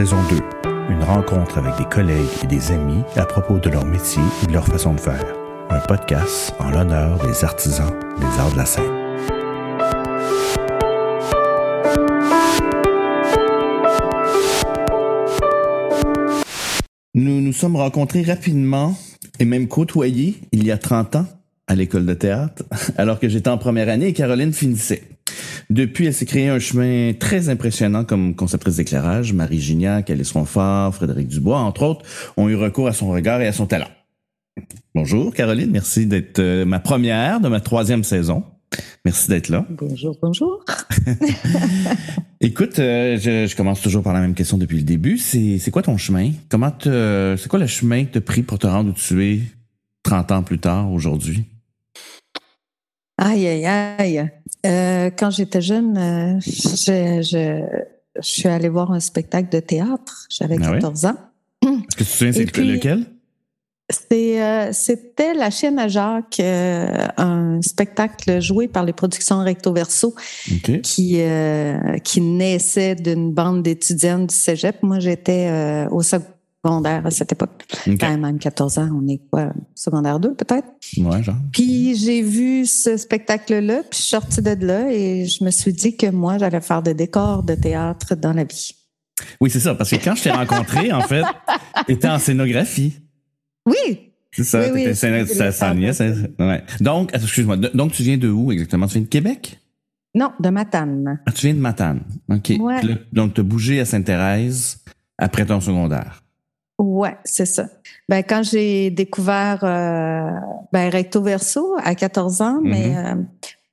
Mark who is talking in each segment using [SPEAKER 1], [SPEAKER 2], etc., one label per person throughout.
[SPEAKER 1] Saison 2. Une rencontre avec des collègues et des amis à propos de leur métier et de leur façon de faire. Un podcast en l'honneur des artisans des arts de la scène. Nous nous sommes rencontrés rapidement et même côtoyés il y a 30 ans à l'école de théâtre, alors que j'étais en première année et Caroline finissait. Depuis, elle s'est créé un chemin très impressionnant comme conceptrice d'éclairage. Marie Gignac, Alice Ronfort, Frédéric Dubois, entre autres, ont eu recours à son regard et à son talent. Bonjour Caroline, merci d'être euh, ma première de ma troisième saison. Merci d'être là.
[SPEAKER 2] Bonjour, bonjour.
[SPEAKER 1] Écoute, euh, je, je, commence toujours par la même question depuis le début. C'est, quoi ton chemin? Comment te, c'est quoi le chemin que tu as pris pour te rendre où tu es 30 ans plus tard aujourd'hui?
[SPEAKER 2] Aïe, aïe, aïe. Euh, quand j'étais jeune, euh, je, je, je, suis allée voir un spectacle de théâtre. J'avais 14
[SPEAKER 1] ah ans. Est-ce que tu te souviens, c'est lequel?
[SPEAKER 2] C'est, euh, c'était La chaîne à Jacques, un spectacle joué par les productions Recto Verso
[SPEAKER 1] okay.
[SPEAKER 2] qui, qui naissait d'une bande d'étudiantes du cégep. Moi, j'étais au secondaire à cette époque.
[SPEAKER 1] Okay.
[SPEAKER 2] Quand même 14 ans, on est quoi, secondaire 2 peut-être?
[SPEAKER 1] Ouais, genre.
[SPEAKER 2] Puis j'ai vu ce spectacle-là, puis je suis sortie de là et je me suis dit que moi, j'allais faire des décors de théâtre dans la vie.
[SPEAKER 1] Oui, c'est ça, parce que quand je t'ai rencontré, en fait, tu étais en scénographie.
[SPEAKER 2] Oui.
[SPEAKER 1] C'est ça,
[SPEAKER 2] oui, oui,
[SPEAKER 1] ça, ça, ouais. Donc, excuse-moi, donc tu viens de où exactement? Tu viens de Québec?
[SPEAKER 2] Non, de Matane.
[SPEAKER 1] Ah, tu viens de Matane. OK.
[SPEAKER 2] Ouais.
[SPEAKER 1] Donc, tu as bougé à Sainte-Thérèse après ton secondaire.
[SPEAKER 2] Ouais, c'est ça. Ben, quand j'ai découvert euh, ben, Recto Verso à 14 ans, mm -hmm. mais euh,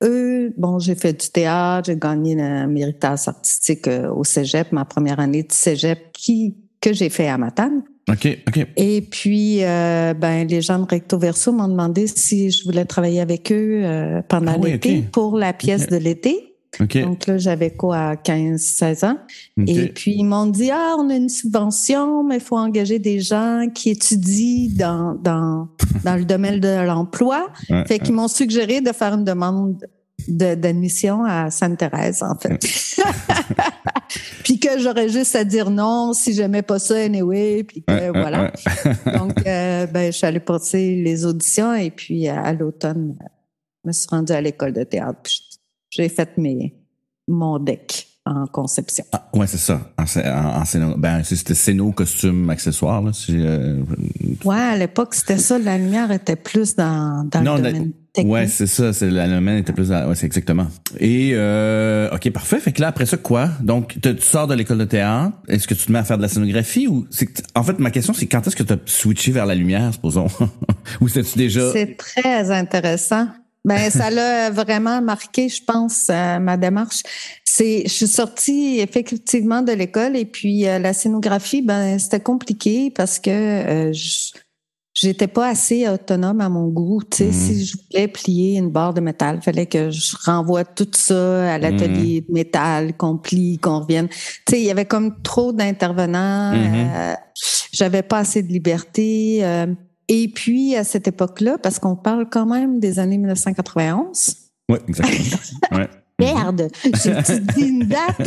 [SPEAKER 2] eux, bon, j'ai fait du théâtre, j'ai gagné le méritage artistique euh, au cégep, ma première année de cégep qui, que j'ai fait à Matane.
[SPEAKER 1] OK, OK.
[SPEAKER 2] Et puis, euh, ben, les gens de Recto Verso m'ont demandé si je voulais travailler avec eux pendant
[SPEAKER 1] ah oui,
[SPEAKER 2] l'été
[SPEAKER 1] okay.
[SPEAKER 2] pour la pièce
[SPEAKER 1] okay.
[SPEAKER 2] de l'été.
[SPEAKER 1] Okay.
[SPEAKER 2] Donc là, j'avais quoi, 15, 16 ans? Et puis, ils m'ont dit, ah, on a une subvention, mais il faut engager des gens qui étudient dans, dans, dans le domaine de l'emploi.
[SPEAKER 1] Ouais,
[SPEAKER 2] fait qu'ils m'ont suggéré de faire une demande d'admission à Sainte-Thérèse, en fait. puis que j'aurais juste à dire non si j'aimais pas ça anyway, puis que
[SPEAKER 1] ouais,
[SPEAKER 2] voilà. Donc, euh, ben, je suis allée passer les auditions et puis à, à l'automne, je me suis rendue à l'école de théâtre. J'ai fait mes, mon deck en conception.
[SPEAKER 1] Ah, ouais, c'est ça. En, en, en scéno, ben, c'était scéno, costume, accessoire, là. Euh...
[SPEAKER 2] Ouais, à l'époque, c'était ça. La lumière était plus dans, dans
[SPEAKER 1] non,
[SPEAKER 2] le domaine technique.
[SPEAKER 1] Ouais, c'est ça. C'est, la domaine était plus dans, ouais, c'est exactement. Et, euh, OK, parfait. Fait que là, après ça, quoi? Donc, tu sors de l'école de théâtre. Est-ce que tu te mets à faire de la scénographie ou c'est en fait, ma question, c'est quand est-ce que tu as switché vers la lumière, supposons? ou c'était-tu déjà?
[SPEAKER 2] C'est très intéressant. Ben, ça l'a vraiment marqué, je pense, euh, ma démarche. C'est, je suis sortie effectivement de l'école et puis euh, la scénographie, ben, c'était compliqué parce que euh, j'étais pas assez autonome à mon goût. Tu sais,
[SPEAKER 1] Mhm.
[SPEAKER 2] mmh. si je voulais plier une barre de métal, fallait que je renvoie tout ça à l'atelier mmh. de métal, qu'on plie, qu'on revienne. Tu sais, il y avait comme trop d'intervenants. Mmh. J'avais pas assez de liberté. Et puis, à cette époque-là, parce qu'on parle quand même des années 1991.
[SPEAKER 1] Oui, exactement. ouais.
[SPEAKER 2] Merde, j'ai dit une date.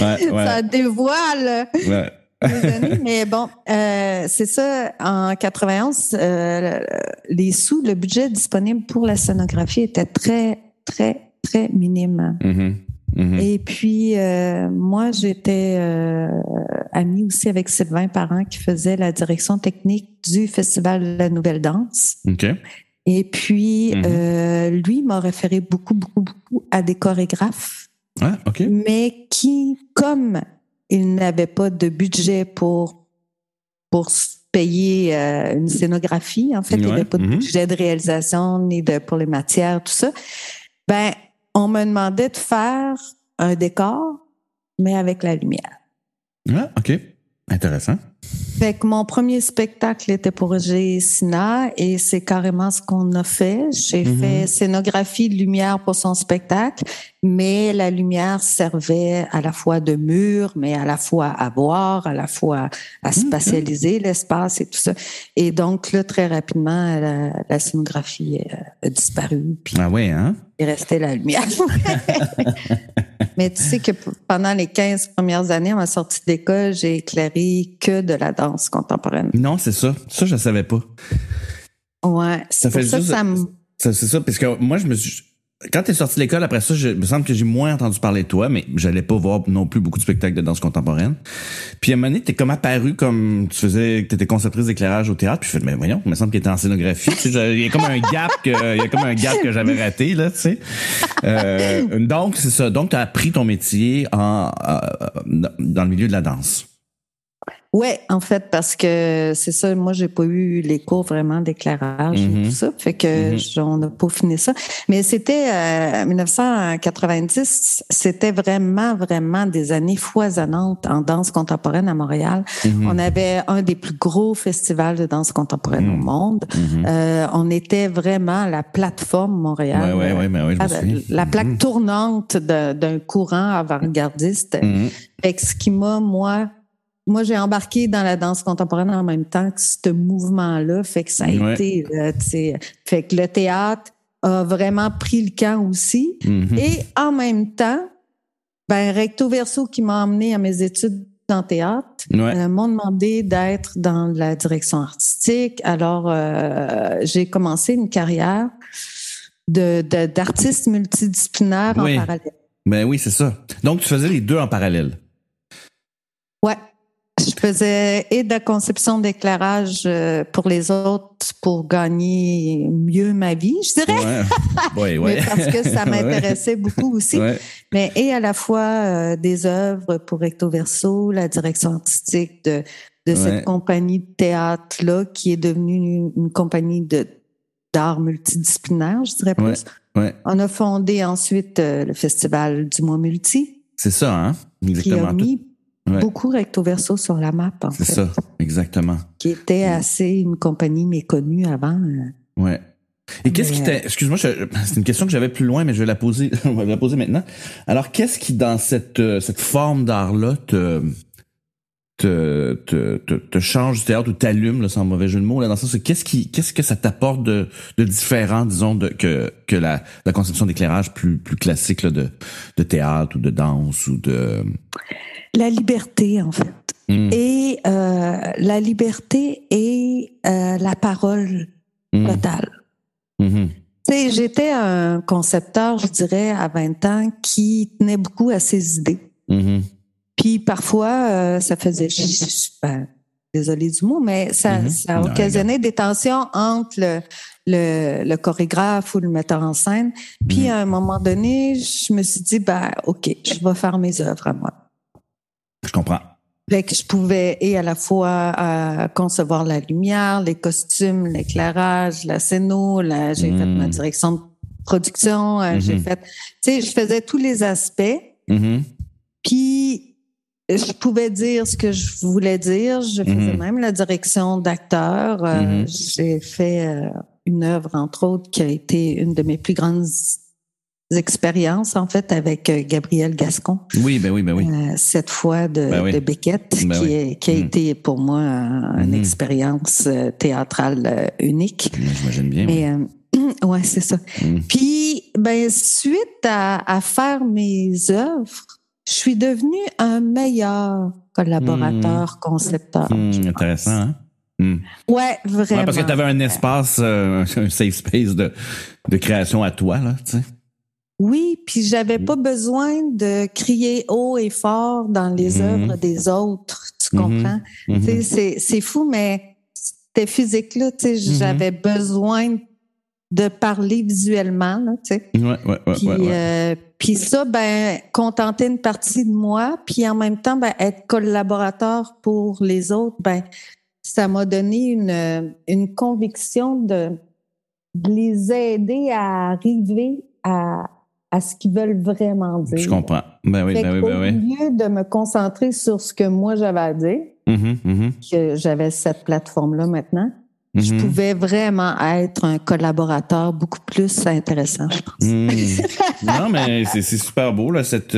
[SPEAKER 1] ouais, ouais.
[SPEAKER 2] Ça dévoile.
[SPEAKER 1] Ouais.
[SPEAKER 2] les années, mais bon, euh, c'est ça. En 91, euh, les sous, le budget disponible pour la scénographie était très, très, très minime.
[SPEAKER 1] Mm -hmm. -hmm.
[SPEAKER 2] Et puis, euh, moi, j'étais euh, amie aussi avec Sylvain Parent qui faisait la direction technique du Festival de la Nouvelle Danse. Et puis,
[SPEAKER 1] Mhm.
[SPEAKER 2] euh, lui m'a référé beaucoup, beaucoup, beaucoup à des chorégraphes.
[SPEAKER 1] Ah.
[SPEAKER 2] Mais qui, comme il n'avait pas de budget pour, pour payer euh, une scénographie, en fait,
[SPEAKER 1] ouais.
[SPEAKER 2] il n'y avait pas de
[SPEAKER 1] -hmm.
[SPEAKER 2] budget de réalisation ni de, pour les matières, tout ça, ben, on me demandait de faire un décor, mais avec la lumière.
[SPEAKER 1] Ah, OK. Intéressant.
[SPEAKER 2] Fait que mon premier spectacle était pour G. Sina et c'est carrément ce qu'on a fait. J'ai mm -hmm. fait scénographie de lumière pour son spectacle, mais la lumière servait à la fois de mur, mais à la fois à voir, à la fois à spatialiser mm -hmm. l'espace et tout ça. Et donc là, très rapidement, la, la scénographie a disparu.
[SPEAKER 1] ah oui, hein?
[SPEAKER 2] Il restait la lumière. Mais tu sais que pendant les 15 premières années à ma sortie d'école, j'ai éclairé que de la danse contemporaine.
[SPEAKER 1] Non, c'est ça. Ça, je savais pas.
[SPEAKER 2] Ouais. Ça fait ça, ça,
[SPEAKER 1] ça C'est ça, parce que moi, je me suis quand tu es sorti de l'école, après ça, je, me semble que j'ai moins entendu parler de toi, mais j'allais pas voir non plus beaucoup de spectacles de danse contemporaine. Puis à un moment donné, t'es comme apparu comme tu faisais, t'étais conceptrice d'éclairage au théâtre. Puis je fais, mais voyons, il me semble qu'il était en scénographie. il y a comme un gap que, il y a comme un gap que j'avais raté là, tu sais. Euh, donc c'est ça. Donc t'as appris ton métier en, euh, dans le milieu de la danse.
[SPEAKER 2] Ouais, en fait, parce que c'est ça, moi, j'ai pas eu les cours vraiment d'éclairage et tout mm-hmm. ça. Fait que mm-hmm. on n'a pas fini ça. Mais c'était euh, 1990, c'était vraiment, vraiment des années foisonnantes en danse contemporaine à Montréal. Mm-hmm. On avait un des plus gros festivals de danse contemporaine au monde. Euh, on était vraiment la plateforme Montréal.
[SPEAKER 1] Ouais, ouais, ouais,
[SPEAKER 2] je
[SPEAKER 1] la,
[SPEAKER 2] la plaque tournante d'un courant avant-gardiste. Fait que ce qui m'a, moi, moi, j'ai embarqué dans la danse contemporaine en même temps que ce mouvement-là. Fait que ça a été, fait que le théâtre a vraiment pris le camp aussi. Mm-hmm. Et en même temps, ben, Recto Verso qui m'a emmené à mes études en théâtre euh, m'ont demandé d'être dans la direction artistique. Alors, euh, j'ai commencé une carrière de, d'artiste multidisciplinaire en parallèle.
[SPEAKER 1] Ben oui, c'est ça. Donc, tu faisais les deux en parallèle.
[SPEAKER 2] Ouais. Faisais et de la conception d'éclairage euh, pour les autres pour gagner mieux ma vie, je dirais.
[SPEAKER 1] Ouais. Ouais,
[SPEAKER 2] parce que ça m'intéressait beaucoup aussi. Mais et à la fois euh, des œuvres pour Recto Verso, la direction artistique de, de cette compagnie de théâtre-là qui est devenue une, compagnie de d'art multidisciplinaire, je dirais plus. On a fondé ensuite euh, le Festival du mois multi.
[SPEAKER 1] C'est ça, hein?
[SPEAKER 2] Exactement. Qui beaucoup recto verso sur la map, en
[SPEAKER 1] fait. C'est ça, exactement.
[SPEAKER 2] Qui était assez une compagnie méconnue avant.
[SPEAKER 1] Euh. Ouais. Et qu'est-ce qui t'a, excuse-moi, c'est une question que j'avais plus loin, mais je vais la poser, on va la poser maintenant. Alors, qu'est-ce qui, dans cette, euh, cette forme d'art-là, te, te, te, te, change du théâtre ou t'allume, là, sans mauvais jeu de mots, là, dans le sens qu'est-ce qui, qu'est-ce que ça t'apporte de, de différent, disons, de, que, que la, la conception d'éclairage plus, plus classique, là, de, de théâtre ou de danse ou de,
[SPEAKER 2] la liberté, en fait. Hmm. Et euh, la liberté et euh, la parole hmm. totale. Sais, j'étais un concepteur, je dirais, à 20 ans, qui tenait beaucoup à ses idées. Puis parfois, euh, ça faisait... Ben, désolé du mot, mais ça, ça occasionnait des tensions entre le, le, le, chorégraphe ou le metteur en scène. Puis à un moment donné, je me suis dit, ben, OK, je vais faire mes œuvres à moi.
[SPEAKER 1] Je comprends.
[SPEAKER 2] Fait que je pouvais et à la fois euh, concevoir la lumière, les costumes, l'éclairage, la scéno, la, j'ai fait ma hmm. direction de production, euh, j'ai hmm. fait, tu sais, je faisais tous les aspects.
[SPEAKER 1] Hmm.
[SPEAKER 2] Puis je pouvais dire ce que je voulais dire. Je faisais même la direction d'acteur. Euh, j'ai fait une œuvre entre autres qui a été une de mes plus grandes expériences en fait avec euh, Gabriel Gascon.
[SPEAKER 1] Oui, ben oui, ben oui.
[SPEAKER 2] Euh, cette fois de, ben de Beckett, ben qui, qui, a mm. été pour moi une mm-hmm. expérience euh, théâtrale unique.
[SPEAKER 1] J'imagine bien.
[SPEAKER 2] Mais, ouais, c'est ça. Mm. Puis, ben suite à, à, faire mes œuvres, je suis devenue un meilleur collaborateur, concepteur.
[SPEAKER 1] intéressant. Hein?
[SPEAKER 2] Ouais, vraiment. Ouais,
[SPEAKER 1] parce que tu avais un espace, un safe space de, de création à toi, là, tu sais.
[SPEAKER 2] Oui, puis j'avais pas besoin de crier haut et fort dans les mm-hmm. œuvres des autres, tu mm-hmm. comprends? Mm-hmm. C'est, c'est fou, mais c'était physique là, j'avais besoin de parler visuellement, là, tu sais.
[SPEAKER 1] Ouais, ouais, ouais,
[SPEAKER 2] puis,
[SPEAKER 1] euh,
[SPEAKER 2] puis ça, ben, contenter une partie de moi, puis en même temps, ben, être collaborateur pour les autres, ben, ça m'a donné une, une conviction de, de les aider à arriver à, à ce qu'ils veulent vraiment dire.
[SPEAKER 1] Je comprends. Ben oui, ben oui, ben oui.
[SPEAKER 2] Au lieu de me concentrer sur ce que moi j'avais à dire,
[SPEAKER 1] mm-hmm, mm-hmm.
[SPEAKER 2] que j'avais cette plateforme-là maintenant, je mm-hmm. pouvais vraiment être un collaborateur beaucoup plus intéressant, je pense.
[SPEAKER 1] Mm. non, mais c'est super beau, là, cette,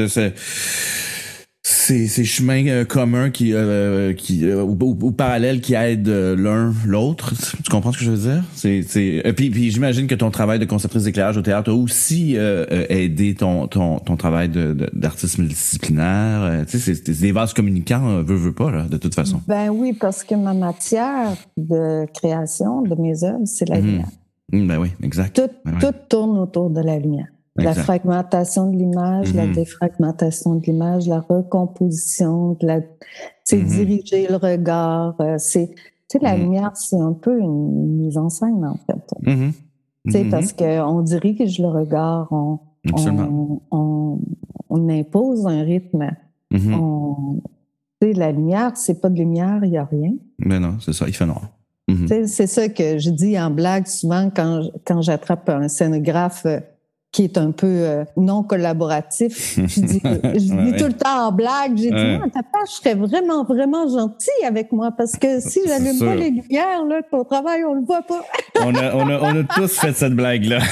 [SPEAKER 1] ces, ces chemins euh, communs qui, euh, qui euh, ou, ou- ou parallèles qui aident euh, l'un l'autre. Tu comprends ce que je veux dire? C'est, c'est. euh, puis, puis j'imagine que ton travail de conceptrice d'éclairage au théâtre a aussi euh, aidé ton ton ton travail de, de- d'artiste multidisciplinaire. Tu sais, c'est, des vases communicants, euh, veut veut pas là, de toute façon.
[SPEAKER 2] Ben oui, parce que ma matière de création de mes œuvres, c'est la
[SPEAKER 1] Mhm.
[SPEAKER 2] lumière.
[SPEAKER 1] Mm, ben oui, exact.
[SPEAKER 2] Tout,
[SPEAKER 1] Ben
[SPEAKER 2] tout tourne autour de la lumière. La fragmentation de l'image, la
[SPEAKER 1] Mhm.
[SPEAKER 2] défragmentation de l'image, la recomposition, de la,
[SPEAKER 1] Mhm.
[SPEAKER 2] diriger le regard. euh, c'est, la
[SPEAKER 1] Mhm.
[SPEAKER 2] lumière, c'est un peu une mise en scène, en fait.
[SPEAKER 1] Mhm.
[SPEAKER 2] Parce qu'on dirige le regard, on, on, on, on impose un rythme. On, la lumière, c'est pas de lumière, il n'y a rien.
[SPEAKER 1] Ben non, c'est ça, il fait noir.
[SPEAKER 2] C'est ça que je dis en blague souvent quand, quand j'attrape un scénographe euh, qui est un peu euh, non collaboratif. Je dis, je dis
[SPEAKER 1] Ouais,
[SPEAKER 2] tout le temps en blague, j'ai dit,
[SPEAKER 1] Ouais.
[SPEAKER 2] moi, ta page serait vraiment, vraiment gentil avec moi parce que si j'allume pas les lumières, là, ton travail, on le voit pas.
[SPEAKER 1] on, a, on, a, on a tous fait cette blague-là.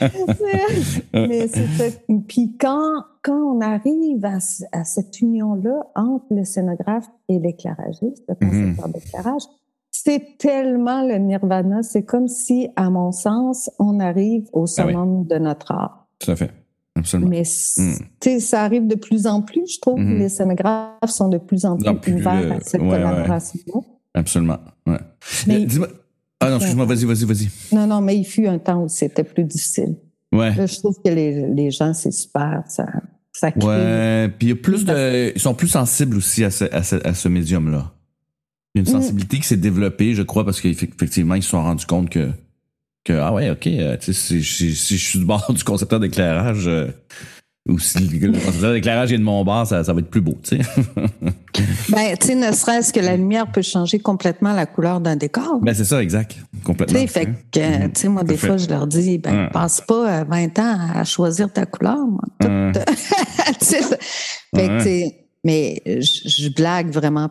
[SPEAKER 2] C'est- Mais c'est ça. Puis quand, quand on arrive à, à cette union-là entre le scénographe et l'éclairagiste, le
[SPEAKER 1] Mhm.
[SPEAKER 2] concepteur d'éclairage, c'est tellement le nirvana. C'est comme si, à mon sens, on arrive au
[SPEAKER 1] Ah
[SPEAKER 2] summum de notre art.
[SPEAKER 1] Tout à fait. Absolument.
[SPEAKER 2] Mais
[SPEAKER 1] Mm.
[SPEAKER 2] sais, ça arrive de plus en plus, je trouve.
[SPEAKER 1] Mhm.
[SPEAKER 2] Les scénographes sont de plus en
[SPEAKER 1] plus
[SPEAKER 2] plus, ouverts à cette
[SPEAKER 1] ouais, ouais.
[SPEAKER 2] collaboration.
[SPEAKER 1] Absolument. Ouais.
[SPEAKER 2] Mais-
[SPEAKER 1] Euh, Dis-moi. Ah non, excuse-moi, vas-y, vas-y, vas-y.
[SPEAKER 2] Non, non, mais il fut un temps où c'était plus difficile.
[SPEAKER 1] Ouais.
[SPEAKER 2] Là, je trouve que les, les gens, c'est super. Ça, ça crée.
[SPEAKER 1] Ouais. Puis il y a plus de. Ils sont plus sensibles aussi à ce, à ce, à ce médium-là. Une
[SPEAKER 2] Mm.
[SPEAKER 1] sensibilité qui s'est développée, je crois, parce qu'effectivement, ils se sont rendus compte que. que ah ouais, ok, euh, tu si, si, si je suis du bord du concepteur d'éclairage, euh, ou si le concepteur d'éclairage est de mon bord, ça, ça va être plus beau, tu sais.
[SPEAKER 2] Ben, tu sais, ne serait-ce que la lumière peut changer complètement la couleur d'un décor.
[SPEAKER 1] ben c'est ça, exact.
[SPEAKER 2] tu
[SPEAKER 1] Complètement.
[SPEAKER 2] sais, fait que,
[SPEAKER 1] Mhm.
[SPEAKER 2] tu sais, moi, des
[SPEAKER 1] fait.
[SPEAKER 2] fois, je leur dis, ben,
[SPEAKER 1] Ouais.
[SPEAKER 2] passe pas euh, 20 ans à choisir ta couleur, moi. Tout,
[SPEAKER 1] Ouais.
[SPEAKER 2] tu ça. Fait que,
[SPEAKER 1] Ouais.
[SPEAKER 2] tu mais je, je blague vraiment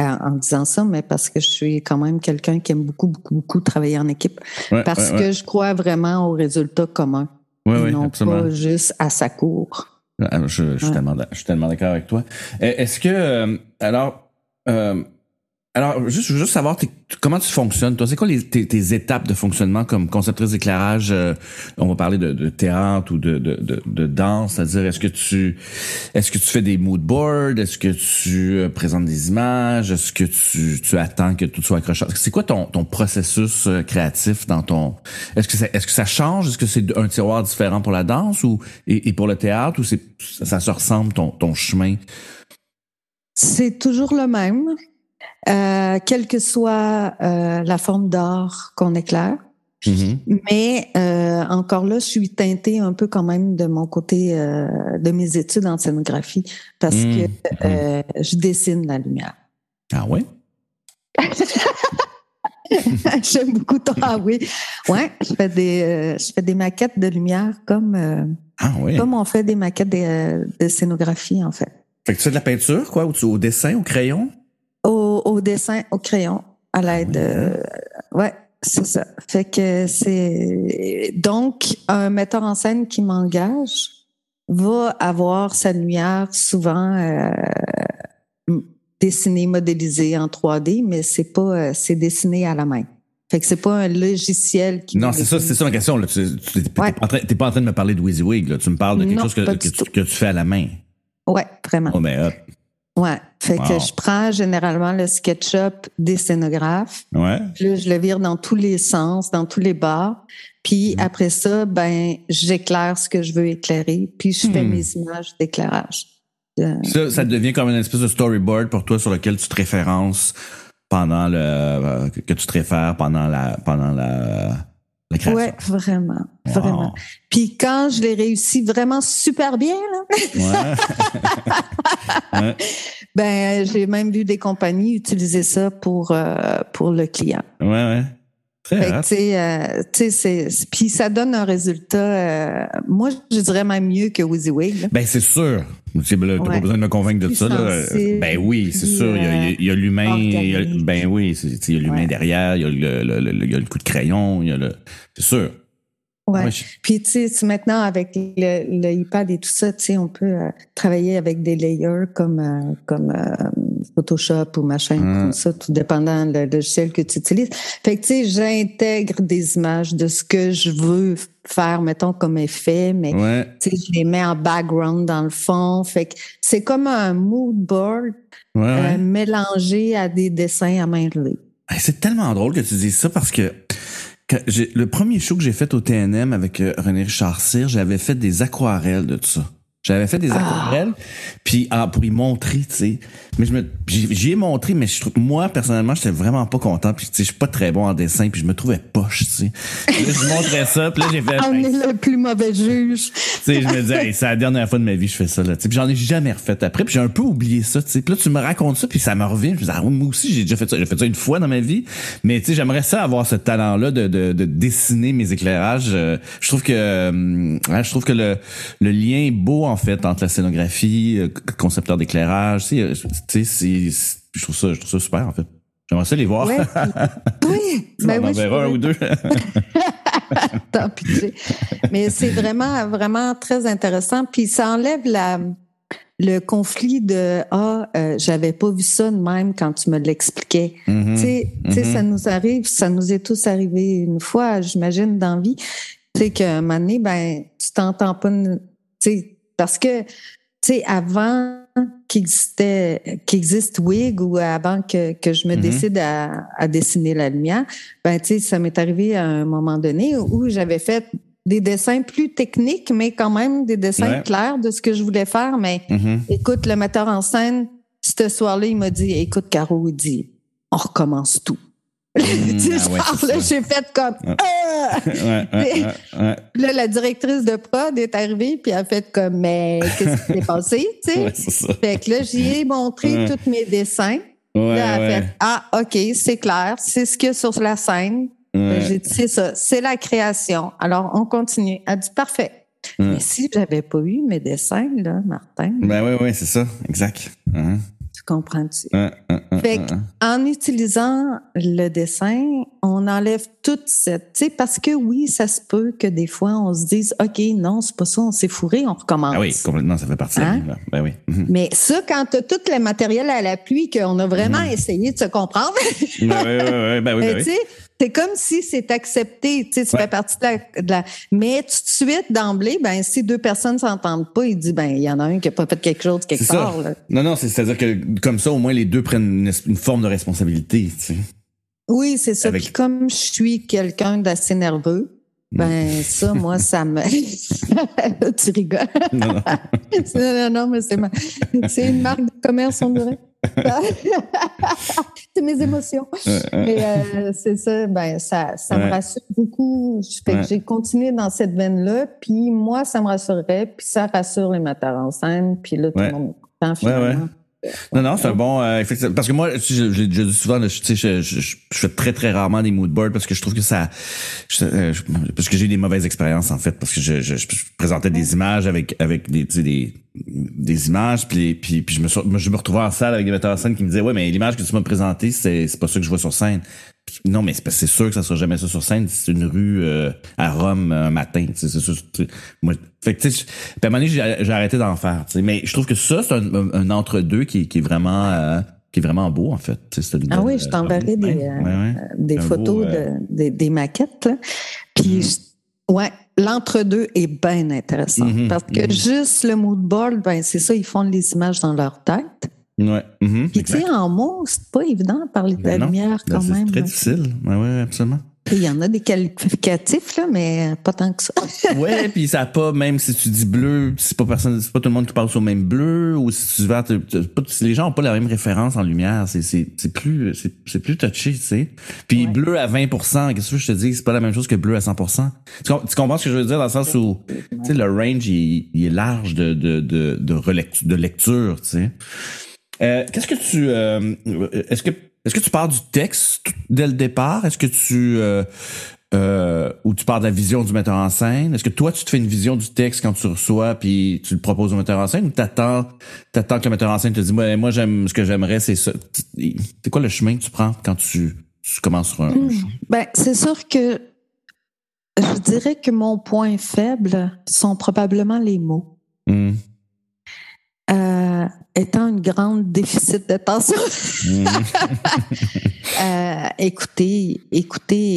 [SPEAKER 2] en, disant ça, mais parce que je suis quand même quelqu'un qui aime beaucoup, beaucoup, beaucoup travailler en équipe.
[SPEAKER 1] Ouais,
[SPEAKER 2] Parce
[SPEAKER 1] ouais,
[SPEAKER 2] que
[SPEAKER 1] ouais.
[SPEAKER 2] je crois vraiment au résultat commun.
[SPEAKER 1] Ouais,
[SPEAKER 2] et non
[SPEAKER 1] absolument.
[SPEAKER 2] pas juste à sa cour.
[SPEAKER 1] Ah, Je, je suis tellement, d'ac- je suis tellement d'accord avec toi. Euh, Est-ce que, euh, alors, euh, alors, juste, juste savoir comment tu fonctionnes. Toi, c'est quoi tes, étapes de fonctionnement comme conceptrice d'éclairage? euh, on va parler de, théâtre ou de, de, de, danse. C'est-à-dire, est-ce que tu, est-ce que tu fais des mood boards? Est-ce que tu euh, présentes des images? Est-ce que tu, tu attends que tout soit accrocheur? C'est quoi ton, ton processus euh, créatif dans ton, est-ce que ça, est-ce que ça change? Est-ce que c'est un tiroir différent pour la danse ou, et, et pour le théâtre ou c'est, ça, ça se ressemble ton, ton chemin?
[SPEAKER 2] C'est toujours le même, euh, quelle que soit euh, la forme d'art qu'on éclaire. Mais euh, encore là, je suis teintée un peu quand même de mon côté euh, de mes études en scénographie parce
[SPEAKER 1] Mmh.
[SPEAKER 2] que euh, je dessine la lumière.
[SPEAKER 1] Ah ouais?
[SPEAKER 2] J'aime beaucoup ton ah oui. Ouais, je fais des euh, je fais des maquettes de lumière comme euh,
[SPEAKER 1] Ah
[SPEAKER 2] comme on fait des maquettes de, de scénographie en fait.
[SPEAKER 1] Fait que tu fais de la peinture, quoi, ou tu, au dessin, au crayon?
[SPEAKER 2] Au, dessin, au crayon, à l'aide. Euh, ouais, c'est ça. Fait que c'est donc un metteur en scène qui m'engage va avoir sa lumière souvent euh, dessinée, modélisée en 3D, mais c'est pas euh, c'est dessiné à la main. Fait que c'est pas un logiciel qui
[SPEAKER 1] Non, c'est ça, c'est ça ma question. Là. Tu,
[SPEAKER 2] Ouais.
[SPEAKER 1] pas en train, t'es pas en train de me parler de WYSIWYG. Là. Tu me parles de quelque
[SPEAKER 2] Non,
[SPEAKER 1] chose que, que, tu, que tu fais à la main.
[SPEAKER 2] Ouais, vraiment.
[SPEAKER 1] Oh, ben, hop.
[SPEAKER 2] Ouais. Fait
[SPEAKER 1] Wow.
[SPEAKER 2] que je prends généralement le SketchUp des scénographes
[SPEAKER 1] Ouais.
[SPEAKER 2] Puis là, je le vire dans tous les sens, dans tous les bars. Puis
[SPEAKER 1] Mhm.
[SPEAKER 2] après ça, ben, j'éclaire ce que je veux éclairer. Puis je fais
[SPEAKER 1] Hmm.
[SPEAKER 2] mes images d'éclairage. Euh,
[SPEAKER 1] Ça, ça devient comme une espèce de storyboard pour toi sur lequel tu te références pendant le, euh, que que tu te réfères pendant la, pendant la, la création.
[SPEAKER 2] ouais, vraiment,
[SPEAKER 1] Wow.
[SPEAKER 2] vraiment. Puis quand je l'ai réussi vraiment super bien, là,
[SPEAKER 1] Ouais. ouais.
[SPEAKER 2] ben, j'ai même vu des compagnies utiliser ça pour, euh, pour le client.
[SPEAKER 1] Ouais, ouais.
[SPEAKER 2] Tu sais, euh, puis ça donne un résultat, euh, moi, je dirais même mieux que là.
[SPEAKER 1] Ben, c'est sûr. Tu n'as pas
[SPEAKER 2] Ouais.
[SPEAKER 1] besoin de me convaincre de ça. Là. Ben oui, c'est sûr. Il y a, l'humain. Ben oui, il y a l'humain
[SPEAKER 2] Ouais.
[SPEAKER 1] derrière. Il y a le, le, le- il y a le coup de crayon. Il y a le. C'est sûr.
[SPEAKER 2] Ouais. Puis tu sais, maintenant avec le, le, iPad et tout ça, tu sais, on peut euh, travailler avec des layers comme euh, comme euh, Photoshop ou machin mmh. comme ça, tout dépendant le logiciel que tu utilises. Fait que tu sais, j'intègre des images de ce que je veux faire, mettons comme effet, mais tu sais, je les mets en background dans le fond. Fait que c'est comme un mood board mélangé à des dessins à main levée.
[SPEAKER 1] C'est tellement drôle que tu dises ça parce que le premier show que j'ai fait au TNM avec euh, René Richard Cyr, j'avais fait des aquarelles de tout ça. J'avais fait des ah. aquarelles, puis ah, pour y montrer, tu sais. Mais je me, j'y ai montré, mais je, moi personnellement, j'étais vraiment pas content. Puis tu sais, je suis pas très bon en dessin, puis je me trouvais poche, tu sais. je montrais ça, puis là j'ai fait.
[SPEAKER 2] On est le plus mauvais juge.
[SPEAKER 1] Tu sais, je me disais, c'est la dernière fois de ma vie que je fais ça là. Tu sais, puis j'en ai jamais refait après, puis j'ai un peu oublié ça, tu sais. Puis là tu me racontes ça, puis ça me revient. Je me dis, ah, moi aussi j'ai déjà fait ça. J'ai fait ça une fois dans ma vie, mais tu sais, j'aimerais ça avoir ce talent-là de, de, de, dessiner mes éclairages. Euh, je trouve que, euh, je trouve que le, le lien est beau en fait entre la scénographie, euh, concepteur d'éclairage, tu sais, c'est, je trouve ça, je trouve ça super en fait. J'aimerais ça les voir.
[SPEAKER 2] oui, ben
[SPEAKER 1] on verra un ou deux.
[SPEAKER 2] Tant pis. Mais c'est vraiment, vraiment très intéressant. Puis ça enlève la, le conflit de ah euh, j'avais pas vu ça de même quand tu me l'expliquais. Mm-hmm. Tu sais, mm-hmm. ça nous arrive, ça nous est tous arrivé une fois, j'imagine dans vie. Tu sais qu'à un moment donné, ben tu t'entends pas, tu sais parce que, tu sais, avant qu'il qu'existe Wig ou avant que, que je me mm-hmm. décide à, à, dessiner la lumière, ben, tu sais, ça m'est arrivé à un moment donné où j'avais fait des dessins plus techniques, mais quand même des dessins clairs de ce que je voulais faire. Mais mm-hmm. écoute, le metteur en scène, ce soir-là, il m'a dit, écoute, Caro, il dit, on recommence tout. Mmh, là, j'ai fait comme ah! Là, la directrice de prod est arrivée puis elle a fait comme mais qu'est-ce qui s'est passé, tu sais? Fait que là, j'y ai montré tous mes dessins. là, elle a fait ah ok, c'est clair, c'est ce qu'il y a sur la scène. J'ai dit c'est ça, c'est la création. Alors on continue. Elle a dit parfait. Mais si j'avais pas eu mes dessins là, Martin.
[SPEAKER 1] Ben oui, oui, c'est ça, exact. Hein?
[SPEAKER 2] comprends-tu? fait en utilisant le dessin, on enlève toute cette, tu sais, parce que oui, ça se peut que des fois on se dise, ok, non, c'est pas ça, on s'est fourré, on recommence.
[SPEAKER 1] Ah oui, complètement, ça fait partie de la hein? Ben oui.
[SPEAKER 2] Mhm. Mais ça, quand tu as tout le matériel à l'appui, qu'on a vraiment mhm. essayé de se comprendre.
[SPEAKER 1] ben oui, oui, ben oui, ben oui.
[SPEAKER 2] C'est comme si c'est accepté, tu sais, tu fais partie de la, Mais tout de suite, d'emblée, ben si deux personnes s'entendent pas, il dit ben il y en a un qui a pas fait quelque chose quelque part.
[SPEAKER 1] Non, non, c'est-à-dire que comme ça, au moins les deux prennent une, forme de responsabilité, tu sais.
[SPEAKER 2] Oui, c'est ça. Puis comme je suis quelqu'un d'assez nerveux, ben ça, moi, ça me. tu rigoles. Non, non. non, mais c'est ma... c'est une marque de commerce, on dirait. c'est mes émotions. Mais euh, c'est ça, ben, ça, ça me rassure beaucoup. j'ai continué dans cette veine-là, puis moi, ça me rassurerait, puis ça rassure les metteurs en scène, puis là, tout le monde est content finalement.
[SPEAKER 1] Non, non, c'est un bon. Euh, parce que moi, je, je, dis souvent, je, je, je, je, fais très très rarement des mood boards parce que je trouve que ça, euh, parce que j'ai eu des mauvaises expériences en fait, parce que je, je, présentais des images avec avec des des, des images, puis puis, je me je me retrouvais en salle avec des metteurs en scène qui me disaient ouais mais l'image que tu m'as présentée c'est pas ça que je vois sur scène. Non, mais c'est sûr que ça sera jamais ça sur scène. C'est une rue euh, à Rome un matin. C'est sûr. Moi, fait que, tu sais, à un moment donné, j'ai arrêté d'en faire. Mais je trouve que ça, c'est un, entre-deux qui, qui est vraiment... Euh, qui est vraiment beau, en fait.
[SPEAKER 2] ah oui, je t'enverrai des, euh, des photos de, des, maquettes. Puis, mm-hmm. ouais, l'entre-deux est bien intéressant. Mm-hmm. Parce que mm-hmm. juste le mood board, ben, c'est ça, ils font les images dans leur tête.
[SPEAKER 1] Ouais.
[SPEAKER 2] Mm Puis, tu sais, en mots, c'est pas évident de parler de la lumière quand même.
[SPEAKER 1] C'est très difficile. Oui, ouais, absolument.
[SPEAKER 2] Il y en a des qualificatifs, là, mais pas tant que ça.
[SPEAKER 1] ouais, puis ça pas, même si tu dis bleu, c'est pas personne, c'est pas tout le monde qui parle sur le même bleu, ou si tu vas, les gens ont pas la même référence en lumière, c'est, c'est, c'est plus, c'est, plus touché, tu sais. Puis bleu à 20%, qu'est-ce que je te dis, c'est pas la même chose que bleu à 100%. Tu, comprends ce que je veux dire dans le sens où, tu sais, le range, il, il, est large de, de, de, de, de lecture, tu sais. Euh, qu'est-ce que tu euh, est-ce que est-ce que tu pars du texte dès le départ? Est-ce que tu euh, euh, ou tu pars de la vision du metteur en scène? Est-ce que toi tu te fais une vision du texte quand tu reçois puis tu le proposes au metteur en scène ou t'attends t'attends que le metteur en scène te dise moi moi j'aime ce que j'aimerais c'est ça. C'est quoi le chemin que tu prends quand tu, tu commences sur un
[SPEAKER 2] hmm. Ben c'est sûr que je dirais que mon point faible sont probablement les mots.
[SPEAKER 1] Mm.
[SPEAKER 2] Euh, étant une grande déficit d'attention,
[SPEAKER 1] Mm.
[SPEAKER 2] euh, écouter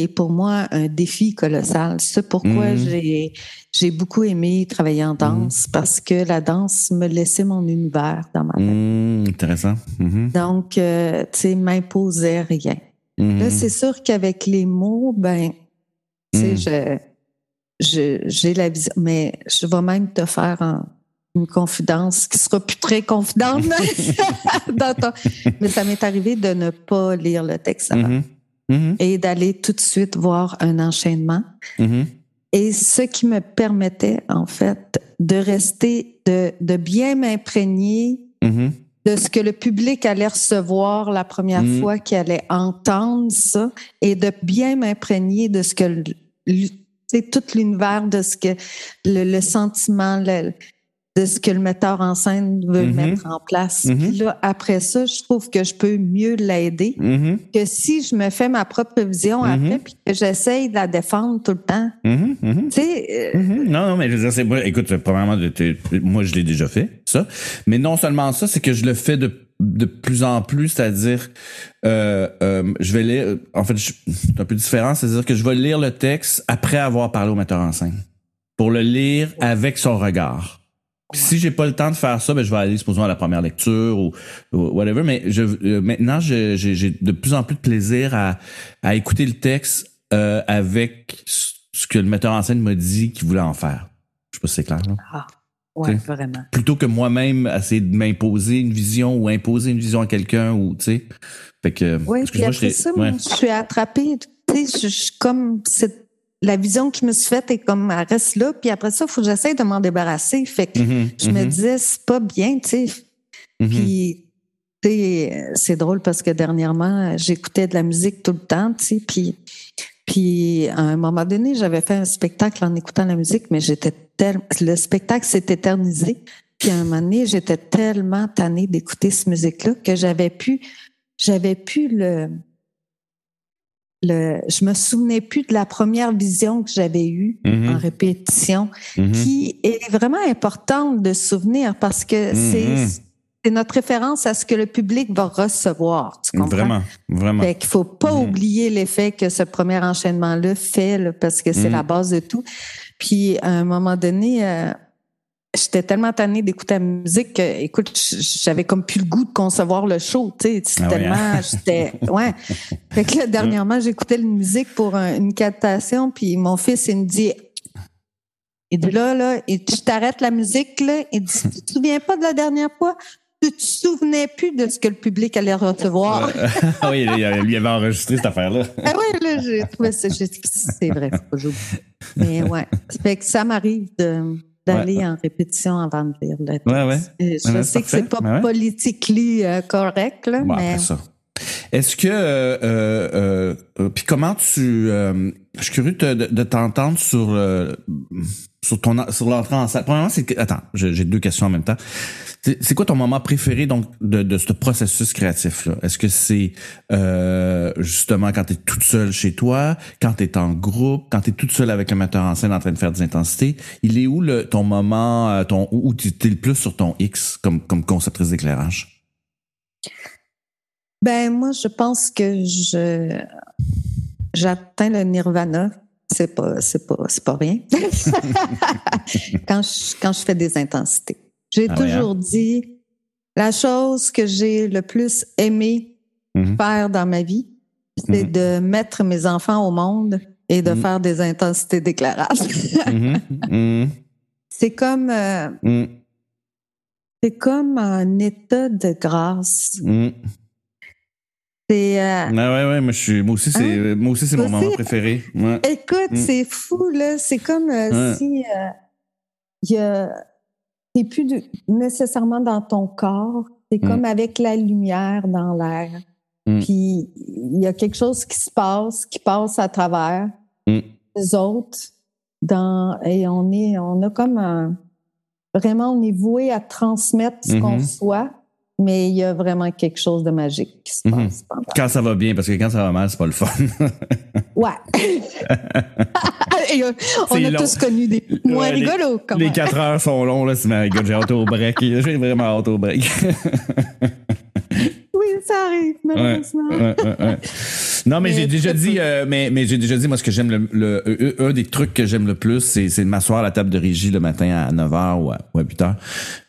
[SPEAKER 2] est pour moi un défi colossal. C'est pourquoi
[SPEAKER 1] Mhm.
[SPEAKER 2] j'ai j'ai beaucoup aimé travailler en danse parce que la danse me laissait mon univers dans ma tête.
[SPEAKER 1] Mm, intéressant.
[SPEAKER 2] Donc, euh, tu sais, m'imposait rien. Là, c'est sûr qu'avec les mots, ben, tu sais,
[SPEAKER 1] Mm.
[SPEAKER 2] je, j'ai la vision, mais je vais même te faire un- une confidence qui sera plus très confidente. dans ton- Mais ça m'est arrivé de ne pas lire le texte avant
[SPEAKER 1] Mhm. Mhm.
[SPEAKER 2] et d'aller tout de suite voir un enchaînement.
[SPEAKER 1] Mhm.
[SPEAKER 2] Et ce qui me permettait, en fait, de rester, de, de bien m'imprégner de ce que le public allait recevoir la première fois qu'il allait entendre ça et de bien m'imprégner de ce que le- tout l'univers de ce que le, le sentiment le- de ce que le metteur en scène veut
[SPEAKER 1] Mhm.
[SPEAKER 2] mettre en place.
[SPEAKER 1] Mhm.
[SPEAKER 2] Puis là, après ça, je trouve que je peux mieux l'aider
[SPEAKER 1] Mhm.
[SPEAKER 2] que si je me fais ma propre vision après puis que j'essaye de la défendre tout le temps. Tu sais, euh.
[SPEAKER 1] Non, non, mais je veux dire, moi, écoute, premièrement, moi, je l'ai déjà fait, ça. Mais non seulement ça, c'est que je le fais de, de plus en plus, c'est-à-dire, euh, euh, je vais lire, en fait, c'est un peu différent, c'est-à-dire que je vais lire le texte après avoir parlé au metteur en scène. Pour le lire avec son regard. Puis Si j'ai pas le temps de faire ça, ben je vais aller, supposons, à la première lecture ou, ou whatever. Mais je, euh, maintenant, j'ai j'ai de plus en plus de plaisir à, à écouter le texte euh, avec ce que le metteur en scène m'a dit qu'il voulait en faire. Je sais pas si c'est clair. Là.
[SPEAKER 2] ah, ouais, vraiment.
[SPEAKER 1] Plutôt que moi-même essayer de m'imposer une vision ou imposer une vision à quelqu'un ou tu sais. Fait que.
[SPEAKER 2] Oui, puis après
[SPEAKER 1] je
[SPEAKER 2] ça, moi,
[SPEAKER 1] ouais.
[SPEAKER 2] je suis attrapée. Tu sais, je, je suis comme cette- la vision que je me suis faite est comme elle reste là. Puis après ça, il faut que j'essaye de m'en débarrasser. Fait que
[SPEAKER 1] Mhm,
[SPEAKER 2] je me
[SPEAKER 1] mhm,
[SPEAKER 2] disais, c'est pas bien, tu sais.
[SPEAKER 1] mhm.
[SPEAKER 2] Puis, tu sais, c'est drôle parce que dernièrement, j'écoutais de la musique tout le temps, tu sais. Puis, puis à un moment donné, j'avais fait un spectacle en écoutant la musique, mais j'étais tellement. Le spectacle s'est éternisé. Puis à un moment donné, j'étais tellement tannée d'écouter cette musique-là que j'avais pu, j'avais pu le, le, je me souvenais plus de la première vision que j'avais eue
[SPEAKER 1] Mhm,
[SPEAKER 2] en répétition,
[SPEAKER 1] mhm.
[SPEAKER 2] qui est vraiment importante de se souvenir parce que
[SPEAKER 1] Mhm.
[SPEAKER 2] c'est, c'est notre référence à ce que le public va recevoir. Tu comprends?
[SPEAKER 1] Vraiment, vraiment.
[SPEAKER 2] Fait qu'il faut pas oublier l'effet que ce premier enchaînement-là fait, là, parce que c'est la base de tout. Puis, à un moment donné, euh, j'étais tellement tannée d'écouter la musique que, écoute, j'avais comme plus le goût de concevoir le show, tu sais. C'est
[SPEAKER 1] Ah ouais,
[SPEAKER 2] tellement,
[SPEAKER 1] hein?
[SPEAKER 2] j'étais, ouais. Fait que là, dernièrement, j'écoutais la musique pour un- une captation, puis mon fils, il me dit, il dit là, là, dit, je t'arrête la musique, là. Il dit, tu te souviens pas de la dernière fois? Tu te souvenais plus de ce que le public allait recevoir?
[SPEAKER 1] Ah oui, lui avait enregistré cette affaire-là.
[SPEAKER 2] Ah oui, là, j'ai trouvé ça. C'est vrai, faut pas. Mais ouais. Fait que ça m'arrive de- d'aller
[SPEAKER 1] Ouais.
[SPEAKER 2] en répétition avant de lire le texte.
[SPEAKER 1] Ouais, ouais.
[SPEAKER 2] Et Je sais que c'est pas politiquement euh, correct, là,
[SPEAKER 1] Bon,
[SPEAKER 2] mais
[SPEAKER 1] après ça. Est-ce que euh, euh, euh, puis comment tu euh, je suis curieux de, de- t'entendre sur euh, sur ton sur l'entrée en salle. Premièrement, c'est attends, j'ai deux questions en même temps. C'est c'est quoi ton moment préféré donc de, de ce processus créatif là Est-ce que c'est euh, justement quand tu es toute seule chez toi, quand tu es en groupe, quand tu es toute seule avec un metteur en scène en train de faire des intensités? Il est où le ton moment euh, ton où tu es le plus sur ton X comme comme conceptrice d'éclairage
[SPEAKER 2] ben moi, je pense que je j'atteins le nirvana. C'est pas, c'est pas, c'est pas rien. quand je quand je fais des intensités, j'ai
[SPEAKER 1] Ah ouais, hein?
[SPEAKER 2] toujours dit la chose que j'ai le plus aimé
[SPEAKER 1] Mhm.
[SPEAKER 2] faire dans ma vie, c'est
[SPEAKER 1] Mhm.
[SPEAKER 2] de mettre mes enfants au monde et de
[SPEAKER 1] Mhm.
[SPEAKER 2] faire des intensités d'éclairage. C'est comme euh,
[SPEAKER 1] mhm.
[SPEAKER 2] c'est comme un état de grâce. C'est euh,
[SPEAKER 1] Ah ouais, ouais, moi, je suis, moi aussi, c'est,
[SPEAKER 2] Hein?
[SPEAKER 1] moi aussi, c'est mon moment préféré. Ouais.
[SPEAKER 2] Écoute,
[SPEAKER 1] Mm.
[SPEAKER 2] c'est fou, là. C'est comme euh,
[SPEAKER 1] Ouais.
[SPEAKER 2] si euh, il. T'es plus de- nécessairement dans ton corps, c'est
[SPEAKER 1] Mm.
[SPEAKER 2] comme avec la lumière dans l'air.
[SPEAKER 1] Mm.
[SPEAKER 2] Puis il y a quelque chose qui se passe, qui passe à travers les autres. Dans, et on est, on a comme un. Vraiment, on est voué à transmettre ce qu'on
[SPEAKER 1] Mhm.
[SPEAKER 2] soit, mais il y a vraiment quelque chose de magique qui se
[SPEAKER 1] Mhm.
[SPEAKER 2] pendant.
[SPEAKER 1] Quand ça va bien, parce que quand ça va mal, c'est pas le fun.
[SPEAKER 2] Ouais. on a tous connu des moins rigolos.
[SPEAKER 1] Les, quatre heures sont longs, là. C'est ma gueule, j'ai auto break. J'ai vraiment auto break.
[SPEAKER 2] oui, ça arrive, malheureusement.
[SPEAKER 1] non, mais, j'ai déjà dit, euh, mais, mais j'ai déjà dit, moi, ce que j'aime le, le, un des trucs que j'aime le plus, c'est, c'est de m'asseoir à la table de régie le matin à 9h ou à, 8h.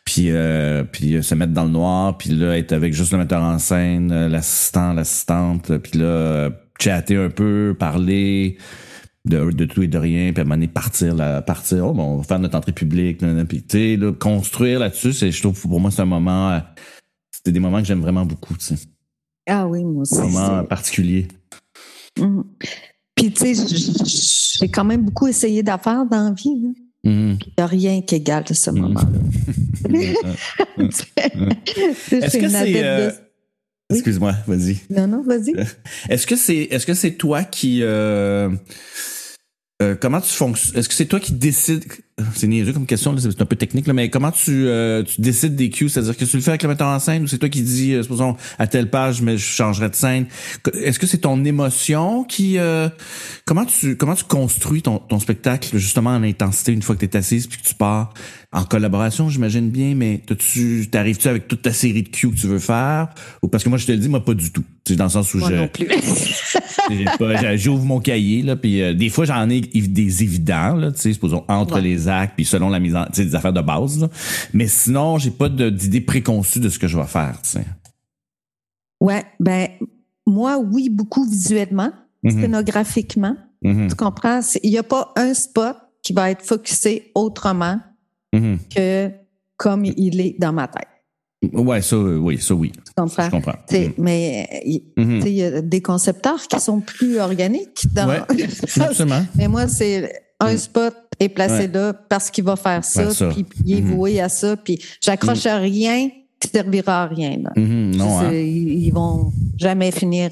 [SPEAKER 1] Puis, euh, puis se mettre dans le noir, puis là, être avec juste le metteur en scène, l'assistant, l'assistante, puis là, chatter un peu, parler de, de tout et de rien, puis à un moment donné, partir, là, partir, oh, bon, on va faire notre entrée publique, puis tu sais, là, construire là-dessus, c'est, je trouve, pour moi, c'est un moment, euh, c'était des moments que j'aime vraiment beaucoup, tu sais.
[SPEAKER 2] Ah oui, moi aussi. Un
[SPEAKER 1] moment particulier.
[SPEAKER 2] Mm. Puis, tu sais, j'ai quand même beaucoup essayé d'affaires dans la vie, là. Mm-hmm. Il n'y a rien qui égale ce mm-hmm. moment-là.
[SPEAKER 1] Est-ce que c'est... Euh, excuse-moi, vas-y.
[SPEAKER 2] Non, non, vas-y.
[SPEAKER 1] Est-ce que c'est est-ce que c'est toi qui euh, euh, comment tu fonctionnes Est-ce que c'est toi qui décides C'est niaiseux comme question, c'est un peu technique, là, mais comment tu, euh, tu décides des cues? C'est-à-dire que tu le fais avec le metteur en scène ou c'est toi qui dis, euh, supposons, à telle page, mais je changerai de scène? Est-ce que c'est ton émotion qui... comment tu comment tu construis ton, ton spectacle justement en intensité une fois que tu es assise puis que tu pars? En collaboration, j'imagine bien, mais tu t'arrives-tu avec toute ta série de cues que tu veux faire? Ou parce que moi je te le dis, moi pas du tout. C'est dans le sens où
[SPEAKER 2] moi
[SPEAKER 1] je...
[SPEAKER 2] Non plus.
[SPEAKER 1] J'ouvre mon cahier, là, puis euh, des fois, j'en ai des évidents, là, tu sais, supposons, entre les actes, puis selon la mise en... Tu sais, des affaires de base, là. Mais sinon, j'ai pas d'idée préconçue de ce que je vais faire, tu sais.
[SPEAKER 2] Ouais, ben, moi, oui, beaucoup visuellement, mm-hmm. scénographiquement. Mm-hmm. Tu comprends? Il n'y a pas un spot qui va être focusé autrement mm-hmm. que comme il est dans ma tête.
[SPEAKER 1] Ouais, ça, oui, ça oui.
[SPEAKER 2] Je comprends. Mm. Mais mm-hmm. il y a des concepteurs qui sont plus organiques dans. Ouais,
[SPEAKER 1] absolument.
[SPEAKER 2] Mais moi, c'est un spot est placé là parce qu'il va faire ça, puis il est mm-hmm. voué à ça, puis j'accroche à rien qui servira à rien.
[SPEAKER 1] Mm-hmm. non, hein.
[SPEAKER 2] Ils vont jamais finir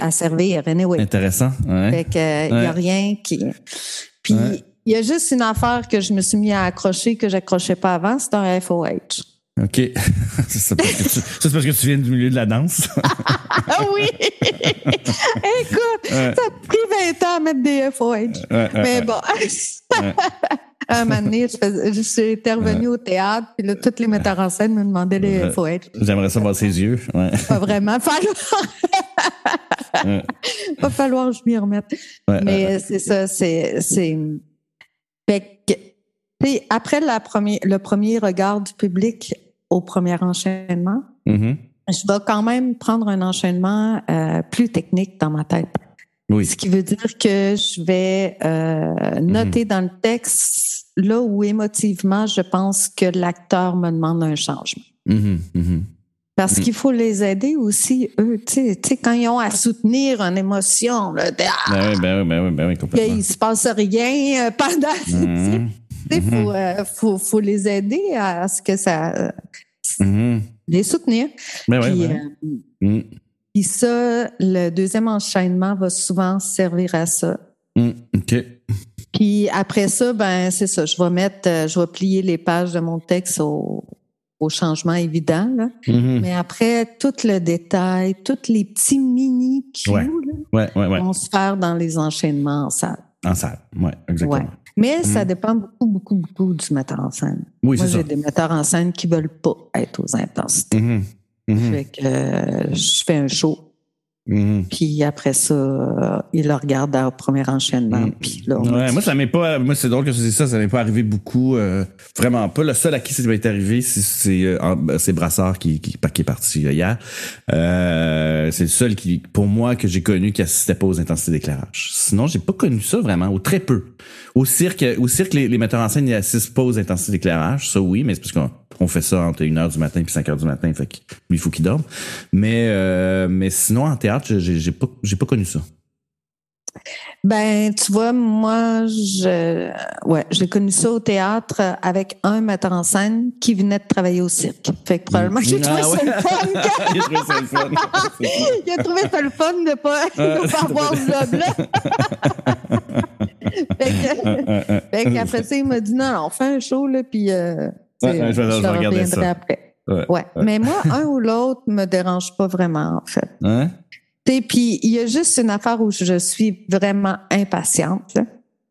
[SPEAKER 2] à servir. Anyway.
[SPEAKER 1] Intéressant. Ouais.
[SPEAKER 2] Fait que, il n'y a rien qui. Puis il y a juste une affaire que je me suis mis à accrocher que j'accrochais pas avant, c'est un FOH.
[SPEAKER 1] OK. c'est parce, parce, que tu viens du milieu de la danse.
[SPEAKER 2] ah oui! Écoute, ça a pris 20 ans à mettre des FOH. Mais bon. un moment donné, je, suis intervenue au théâtre, puis là, tous les metteurs en scène me demandaient les FOH.
[SPEAKER 1] J'aimerais savoir ses yeux.
[SPEAKER 2] Pas vraiment. Falloir... Va falloir que je m'y remette. Mais c'est ça, c'est... Fait que, après la premier, le premier regard du public, au premier enchaînement. Mm-hmm. Je vais quand même prendre un enchaînement euh, plus technique dans ma tête.
[SPEAKER 1] Oui.
[SPEAKER 2] Ce qui veut dire que je vais euh, noter mm-hmm. dans le texte là où émotivement je pense que l'acteur me demande un changement.
[SPEAKER 1] Mm-hmm.
[SPEAKER 2] Parce qu'il faut les aider aussi, eux. Tu sais, quand ils ont à soutenir une émotion, là,
[SPEAKER 1] ah, ben oui, ben oui, ben oui, ben oui, complètement.
[SPEAKER 2] Il se passe rien euh, pendant. Il faut, euh, faut, faut, les aider à, ce que ça. Mm-hmm. Les soutenir.
[SPEAKER 1] Ben puis,
[SPEAKER 2] euh, mm. puis, ça, le deuxième enchaînement va souvent servir à ça.
[SPEAKER 1] Mm, OK.
[SPEAKER 2] Puis après ça, ben c'est ça. Je vais mettre, je vais plier les pages de mon texte au, au changement évident. Là. Mm-hmm. Mais après, tout le détail, tous les petits mini cues vont se faire dans les enchaînements en salle.
[SPEAKER 1] En salle, oui, exactement.
[SPEAKER 2] Mais ça mm. dépend beaucoup, beaucoup, beaucoup du metteur en scène.
[SPEAKER 1] Oui,
[SPEAKER 2] Moi, j'ai des metteurs en scène qui veulent pas être aux intensités. Mm-hmm. Mm-hmm. Fait que euh, je fais un show. Mm-hmm. Puis après ça, euh, il le regarde au premier enchaînement. Mm. Puis là,
[SPEAKER 1] ouais, moi, ça m'est pas. Moi, c'est drôle que tu dis ça. Ça m'est pas arrivé beaucoup. Euh, vraiment pas. Le seul à qui ça m'est arrivé, c'est ben, c'est Brassard qui, qui, qui, est parti hier. c'est le seul qui, pour moi, que j'ai connu qui assistait pas aux intensités d'éclairage. Sinon, j'ai pas connu ça vraiment, ou très peu. Au cirque, au cirque les, les metteurs en scène ils assistent pas aux intensités d'éclairage, ça oui, mais c'est parce qu'on on fait ça entre 1h du matin puis 5h du matin, fait que lui il faut qu'il dorme. Mais euh, mais sinon en théâtre, j'ai pas j'ai pas connu ça.
[SPEAKER 2] Ben, tu vois, moi, je, ouais, j'ai connu ça au théâtre avec un metteur en scène qui venait de travailler au cirque. Fait que probablement, j'ai trouvé ah ça le fun.
[SPEAKER 1] Il a trouvé ça le fun.
[SPEAKER 2] Il a trouvé ça le fun de pas, de pas avoir ce job-là. fait qu'après ça, il m'a dit non, non, on fait un show, là, puis euh,
[SPEAKER 1] je, vais, regarder ça.
[SPEAKER 2] après. Ouais. Mais moi, un ou l'autre me dérange pas vraiment, en fait.
[SPEAKER 1] Hein?
[SPEAKER 2] Puis il y a juste une affaire où je suis vraiment impatiente.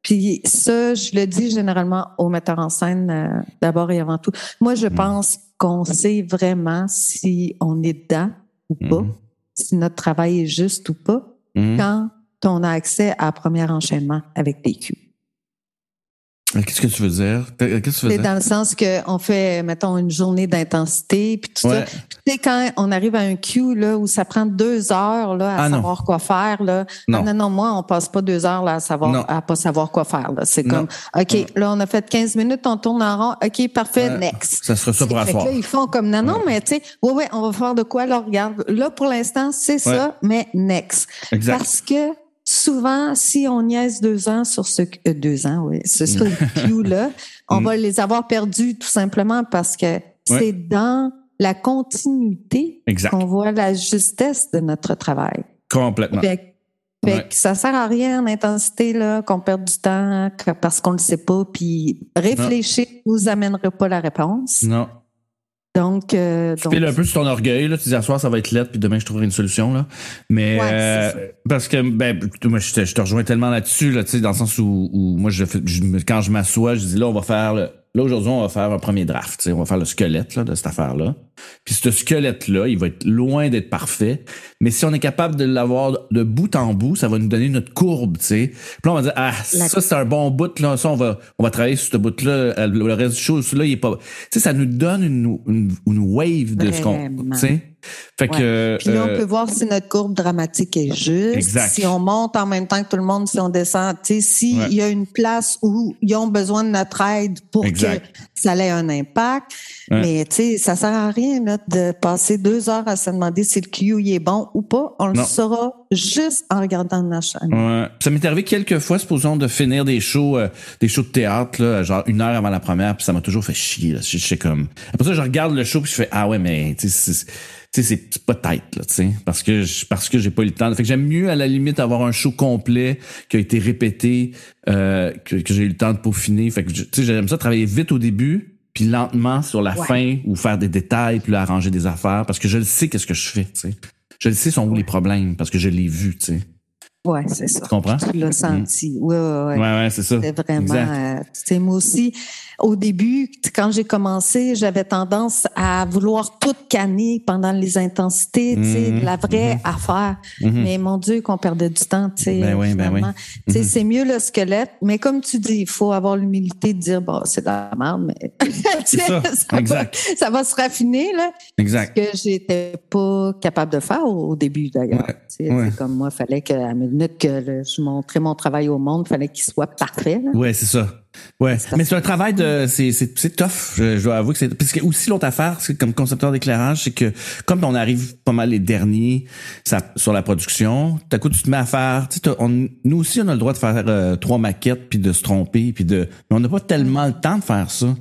[SPEAKER 2] Puis ça, je le dis généralement aux metteurs en scène euh, d'abord et avant tout. Moi, je mm. pense qu'on sait vraiment si on est dedans ou pas, mm. si notre travail est juste ou pas, mm. quand on a accès à premier enchaînement avec des cues.
[SPEAKER 1] Qu'est-ce que tu veux dire?
[SPEAKER 2] C'est dans le sens qu'on fait, mettons, une journée d'intensité, puis tout ça. Tu sais, quand on arrive à un cue là, où ça prend deux heures là, à ah, savoir quoi faire, là. Non. non. non, moi, on passe pas deux heures là, à savoir à pas savoir quoi faire. C'est comme OK, là, on a fait 15 minutes, on tourne en rond, OK, parfait, next.
[SPEAKER 1] Ça sera ça pour.
[SPEAKER 2] Là, ils font comme non, non, mais tu sais, oui, oui, on va faire de quoi, là, regarde. Là, pour l'instant, c'est ça, mais next.
[SPEAKER 1] Exact.
[SPEAKER 2] Parce que souvent, si on niaise deux ans sur ce euh, deux ans, oui, ce, clou-là, on mm. va les avoir perdus tout simplement parce que c'est dans la continuité qu'on voit la justesse de notre travail.
[SPEAKER 1] Complètement.
[SPEAKER 2] Fait, fait que ça sert à rien en intensité là qu'on perde du temps parce qu'on ne le sait pas. Puis réfléchir ne nous amènerait pas la réponse.
[SPEAKER 1] Non.
[SPEAKER 2] Donc, euh,
[SPEAKER 1] tu un peu sur ton orgueil, là. Tu dis, à soir, ça va être lettre, puis demain, je trouverai une solution, là. Mais, euh, parce que, ben, moi, je te, je te rejoins tellement là-dessus, là, tu sais, dans le sens où, où moi, je, je, quand je m'assois, je dis, là, on va faire le, Là, aujourd'hui, on va faire un premier draft. On va faire le squelette là, de cette affaire-là. Puis ce squelette-là, il va être loin d'être parfait. Mais si on est capable de l'avoir de bout en bout, ça va nous donner notre courbe. sais. Puis là, on va dire, ah, ça, c'est un bon bout. Là. Ça, on va, on va travailler sur ce bout-là. Euh, le reste du chose, là, il est pas... Tu sais, ça nous donne une, une, une wave de ce qu'on...
[SPEAKER 2] Fait que, Puis là, on euh, peut voir si notre courbe dramatique est juste. Si on monte en même temps que tout le monde, si on descend, tu sais, s'il y a une place où ils ont besoin de notre aide pour que ça ait un impact. Mais tu sais, ça sert à rien de passer deux heures à se demander si le Q est bon ou pas. On le saura juste en regardant la chaîne.
[SPEAKER 1] Ouais. Ça m'est arrivé quelques fois, supposons, de finir des shows, euh, des shows de théâtre, là, genre une heure avant la première, puis ça m'a toujours fait chier. Là. Je, sais comme. Après ça, je regarde le show puis je fais ah ouais, mais tu sais tu sais, c'est pas tête, là, tu sais, parce que parce que j'ai pas eu le temps. Fait que j'aime mieux, à la limite, avoir un show complet qui a été répété, euh, que, j'ai eu le temps de peaufiner. Fait que, tu sais, j'aime ça travailler vite au début, puis lentement sur la fin, ou faire des détails, puis arranger des affaires, parce que je le sais qu'est-ce que je fais, tu sais. Je le sais sont où les problèmes, parce que je l'ai vu, tu sais.
[SPEAKER 2] Ouais, c'est ça.
[SPEAKER 1] Tu comprends?
[SPEAKER 2] Tu l'as senti. Oui, oui,
[SPEAKER 1] oui. Ouais, ouais, c'est ça.
[SPEAKER 2] C'est vraiment. Euh, tu moi aussi, au début, quand j'ai commencé, j'avais tendance à vouloir tout canner pendant les intensités, tu sais, mm-hmm. la vraie mm-hmm. affaire. Mm-hmm. Mais mon Dieu, qu'on perdait du temps, tu sais.
[SPEAKER 1] Ben oui, ben oui.
[SPEAKER 2] Tu sais, c'est mieux le squelette, mais comme tu dis, il faut avoir l'humilité de dire, bon, c'est de la merde, mais.
[SPEAKER 1] ça.
[SPEAKER 2] ça,
[SPEAKER 1] exact.
[SPEAKER 2] Va, ça va se raffiner, là.
[SPEAKER 1] Exact.
[SPEAKER 2] Ce que j'étais pas capable de faire au, début, d'ailleurs. Ouais. Comme moi, il fallait que, à la minute que je montrais mon travail au monde, il fallait qu'il soit parfait.
[SPEAKER 1] Oui, c'est ça. Ouais, mais c'est un travail de, c'est, c'est, tough. Je, dois avouer que c'est, parce que aussi l'autre affaire, c'est comme concepteur d'éclairage, c'est que comme on arrive pas mal les derniers ça, sur la production, tout à coup tu te mets à faire, tu sais, on, nous aussi on a le droit de faire euh, trois maquettes puis de se tromper puis de, mais on n'a pas tellement le temps de faire ça.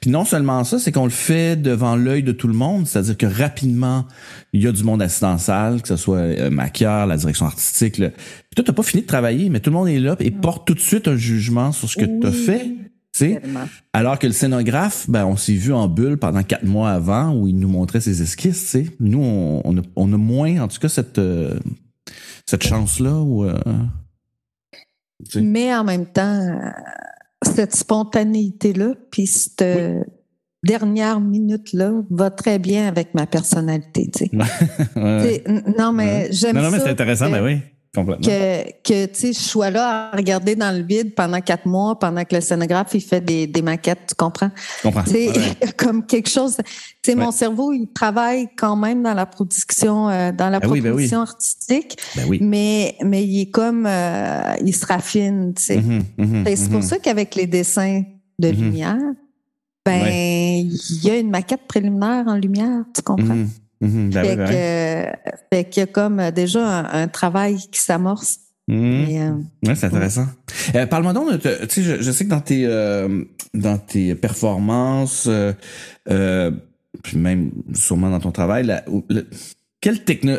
[SPEAKER 1] Puis non seulement ça, c'est qu'on le fait devant l'œil de tout le monde, c'est-à-dire que rapidement il y a du monde assis dans la salle, que ce soit euh, maquilleur, la direction artistique. Là. Puis toi, t'as pas fini de travailler, mais tout le monde est là et porte tout de suite un jugement sur ce que tu as fait. sais Alors que le scénographe, ben, on s'est vu en bulle pendant quatre mois avant où il nous montrait ses esquisses. sais Nous, on, on, a, on, a, moins, en tout cas, cette, euh, cette chance-là. Où, euh,
[SPEAKER 2] Mais en même temps, cette spontanéité-là, puis cette dernière minute-là va très bien avec ma personnalité. Tu sais. Non, mais j'aime ça.
[SPEAKER 1] Non, mais c'est intéressant, mais oui. Complètement.
[SPEAKER 2] Que, que tu sais, je sois là à regarder dans le vide pendant quatre mois, pendant que le scénographe, il fait des, des maquettes, tu comprends?
[SPEAKER 1] Je comprends.
[SPEAKER 2] C'est comme quelque chose. Tu sais, mon cerveau, il travaille quand même dans la production, euh, dans la ben, ben production artistique.
[SPEAKER 1] Ben oui.
[SPEAKER 2] Mais, mais il est comme, euh, il se raffine, tu sais. Mm-hmm, mm-hmm, c'est pour mm-hmm. ça qu'avec les dessins de lumière, ben, il y a une maquette préliminaire en lumière, tu comprends?
[SPEAKER 1] Mmh, mmh, ben
[SPEAKER 2] fait, que, fait qu'il y a comme euh, déjà un, travail qui s'amorce.
[SPEAKER 1] Mmh. Euh, ouais, c'est intéressant. Euh, Parle-moi donc, tu sais, je, je, sais que dans tes euh, dans tes performances, puis même sûrement dans ton travail, la, quelle techno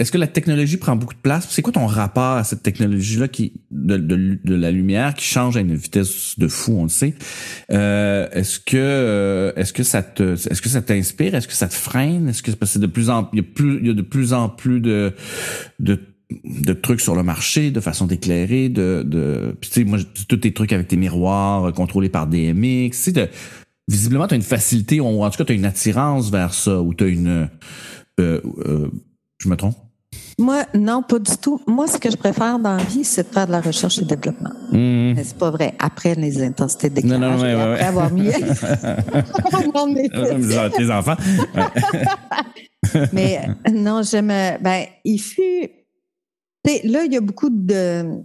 [SPEAKER 1] est-ce que la technologie prend beaucoup de place? C'est quoi ton rapport à cette technologie là qui de, de, la lumière qui change à une vitesse de fou, on le sait? Euh, est-ce que euh, est-ce que ça te est-ce que ça t'inspire? Est-ce que ça te freine? Est-ce que c'est de plus en il y a plus il y a de plus en plus de de de trucs sur le marché, de façon d'éclairer, de, de tu sais, moi, tous tes trucs avec tes miroirs euh, contrôlés par DMX, tu sais, visiblement, tu as une facilité, ou en tout cas, tu as une attirance vers ça, ou tu as une... Euh, euh, je me trompe?
[SPEAKER 2] Moi, non, pas du tout. Moi, ce que je préfère dans la vie, c'est de faire de la recherche et développement. Mmh. Mais c'est pas vrai. Après les intensités d'éclairage, non, non, ouais, après ouais. avoir mis...
[SPEAKER 1] tes enfants.
[SPEAKER 2] Mais non, j'aime... Ben, il fut... Là, il y a beaucoup de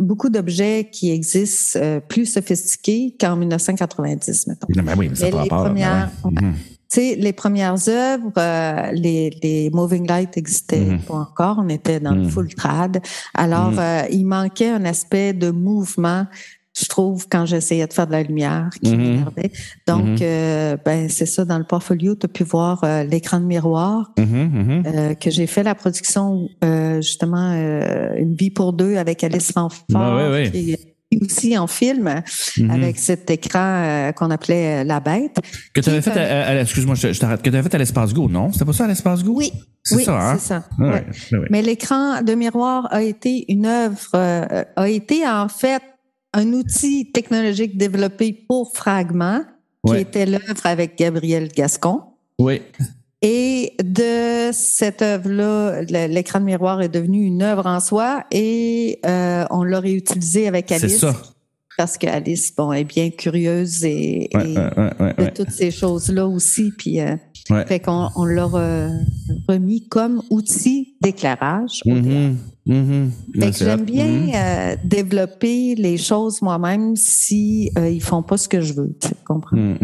[SPEAKER 2] beaucoup d'objets qui existent euh, plus sophistiqués qu'en 1990, mettons.
[SPEAKER 1] Non, ben oui, mais ça les premières,
[SPEAKER 2] ben sais, les premières œuvres, euh, les, les moving lights existaient mhm. pas encore. On était dans le mhm. full trad. Alors, mhm. euh, il manquait un aspect de mouvement je trouve, quand j'essayais de faire de la lumière qui m'énervait. Donc, euh, ben, c'est ça, dans le portfolio, tu as pu voir l'écran de miroir que j'ai fait la production, justement, Une vie pour deux avec Alice Fanfort,
[SPEAKER 1] ah, oui, oui
[SPEAKER 2] aussi en film mhm. avec cet écran euh, qu'on appelait euh, La Bête.
[SPEAKER 1] Que tu avais fait, à, excuse-moi, je, t'arrête, que tu avais fait à l'espace Go, non? C'était pas ça à l'espace Go?
[SPEAKER 2] Oui. C'est ça, hein? c'est ça. Mais l'écran de miroir a été une œuvre, euh, a été en fait un outil technologique développé pour Fragment, qui était l'œuvre avec Gabriel Gascon.
[SPEAKER 1] Oui.
[SPEAKER 2] Et de cette œuvre-là, l'écran de miroir est devenu une œuvre en soi et euh, on l'a réutilisé avec Alice.
[SPEAKER 1] C'est ça.
[SPEAKER 2] Parce qu'Alice, bon, est bien curieuse et, de toutes ces choses-là aussi. Puis, euh, fait qu'on on l'a remis comme outil d'éclairage. Fait que j'aime bien mm-hmm. euh, développer les choses moi-même si ils font pas ce que je veux. Tu comprends?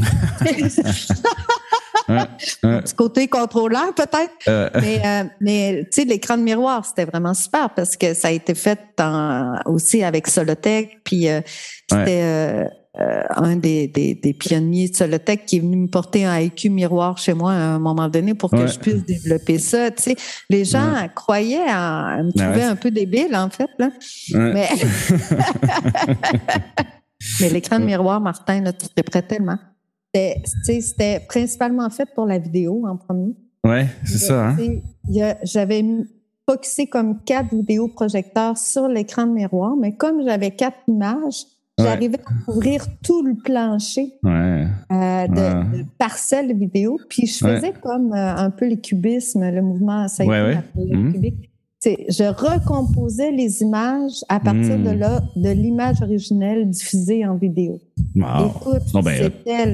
[SPEAKER 2] Du côté contrôleur, peut-être. Euh. Mais, euh, mais tu sais, l'écran de miroir, c'était vraiment super parce que ça a été fait aussi avec Solotech. Puis euh, c'était un des, des, des, pionniers de Solotech qui est venu me porter un IQ miroir chez moi à un moment donné pour que je puisse développer ça. Tu sais, les gens croyaient en, me trouver un peu débile, en fait. Là. Mais, mais l'écran de miroir, Martin, là, tu te prêt tellement. C'était principalement fait pour la vidéo en premier.
[SPEAKER 1] Ouais, c'est ça. Hein?
[SPEAKER 2] J'avais focusé comme quatre vidéoprojecteurs sur l'écran de miroir, mais comme j'avais quatre images, j'arrivais à couvrir tout le plancher
[SPEAKER 1] euh,
[SPEAKER 2] de, parcelles vidéo. Puis je faisais comme euh, un peu les cubismes, le mouvement ça ouais, cubique je recomposais les images à partir de hmm. là, de l'image originelle diffusée en vidéo. Écoute, ben, c'était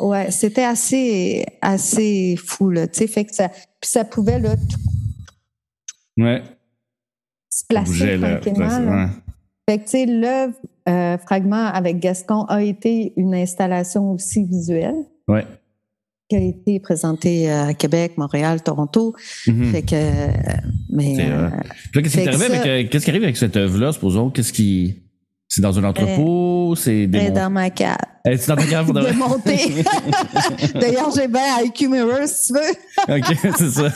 [SPEAKER 2] ouais, c'était assez assez fou là, tu sais, fait que ça, puis ça pouvait là,
[SPEAKER 1] ouais.
[SPEAKER 2] se placer tranquillement. Fait que tu sais, l'œuvre euh, fragment avec Gascon a été une installation aussi visuelle.
[SPEAKER 1] Ouais
[SPEAKER 2] qui a été présenté à Québec, Montréal, Toronto.
[SPEAKER 1] Mhm.
[SPEAKER 2] Fait que, mais.
[SPEAKER 1] Euh, qu'est-ce qui arrive avec, qu'est-ce qui arrive avec cette œuvre-là, supposons? Qu'est-ce qui. C'est dans un entrepôt, c'est
[SPEAKER 2] démonté. dans ma cave.
[SPEAKER 1] C'est dans ta cave
[SPEAKER 2] Démonté. D'ailleurs, j'ai bien IQ Mirror, si tu veux.
[SPEAKER 1] OK, c'est ça.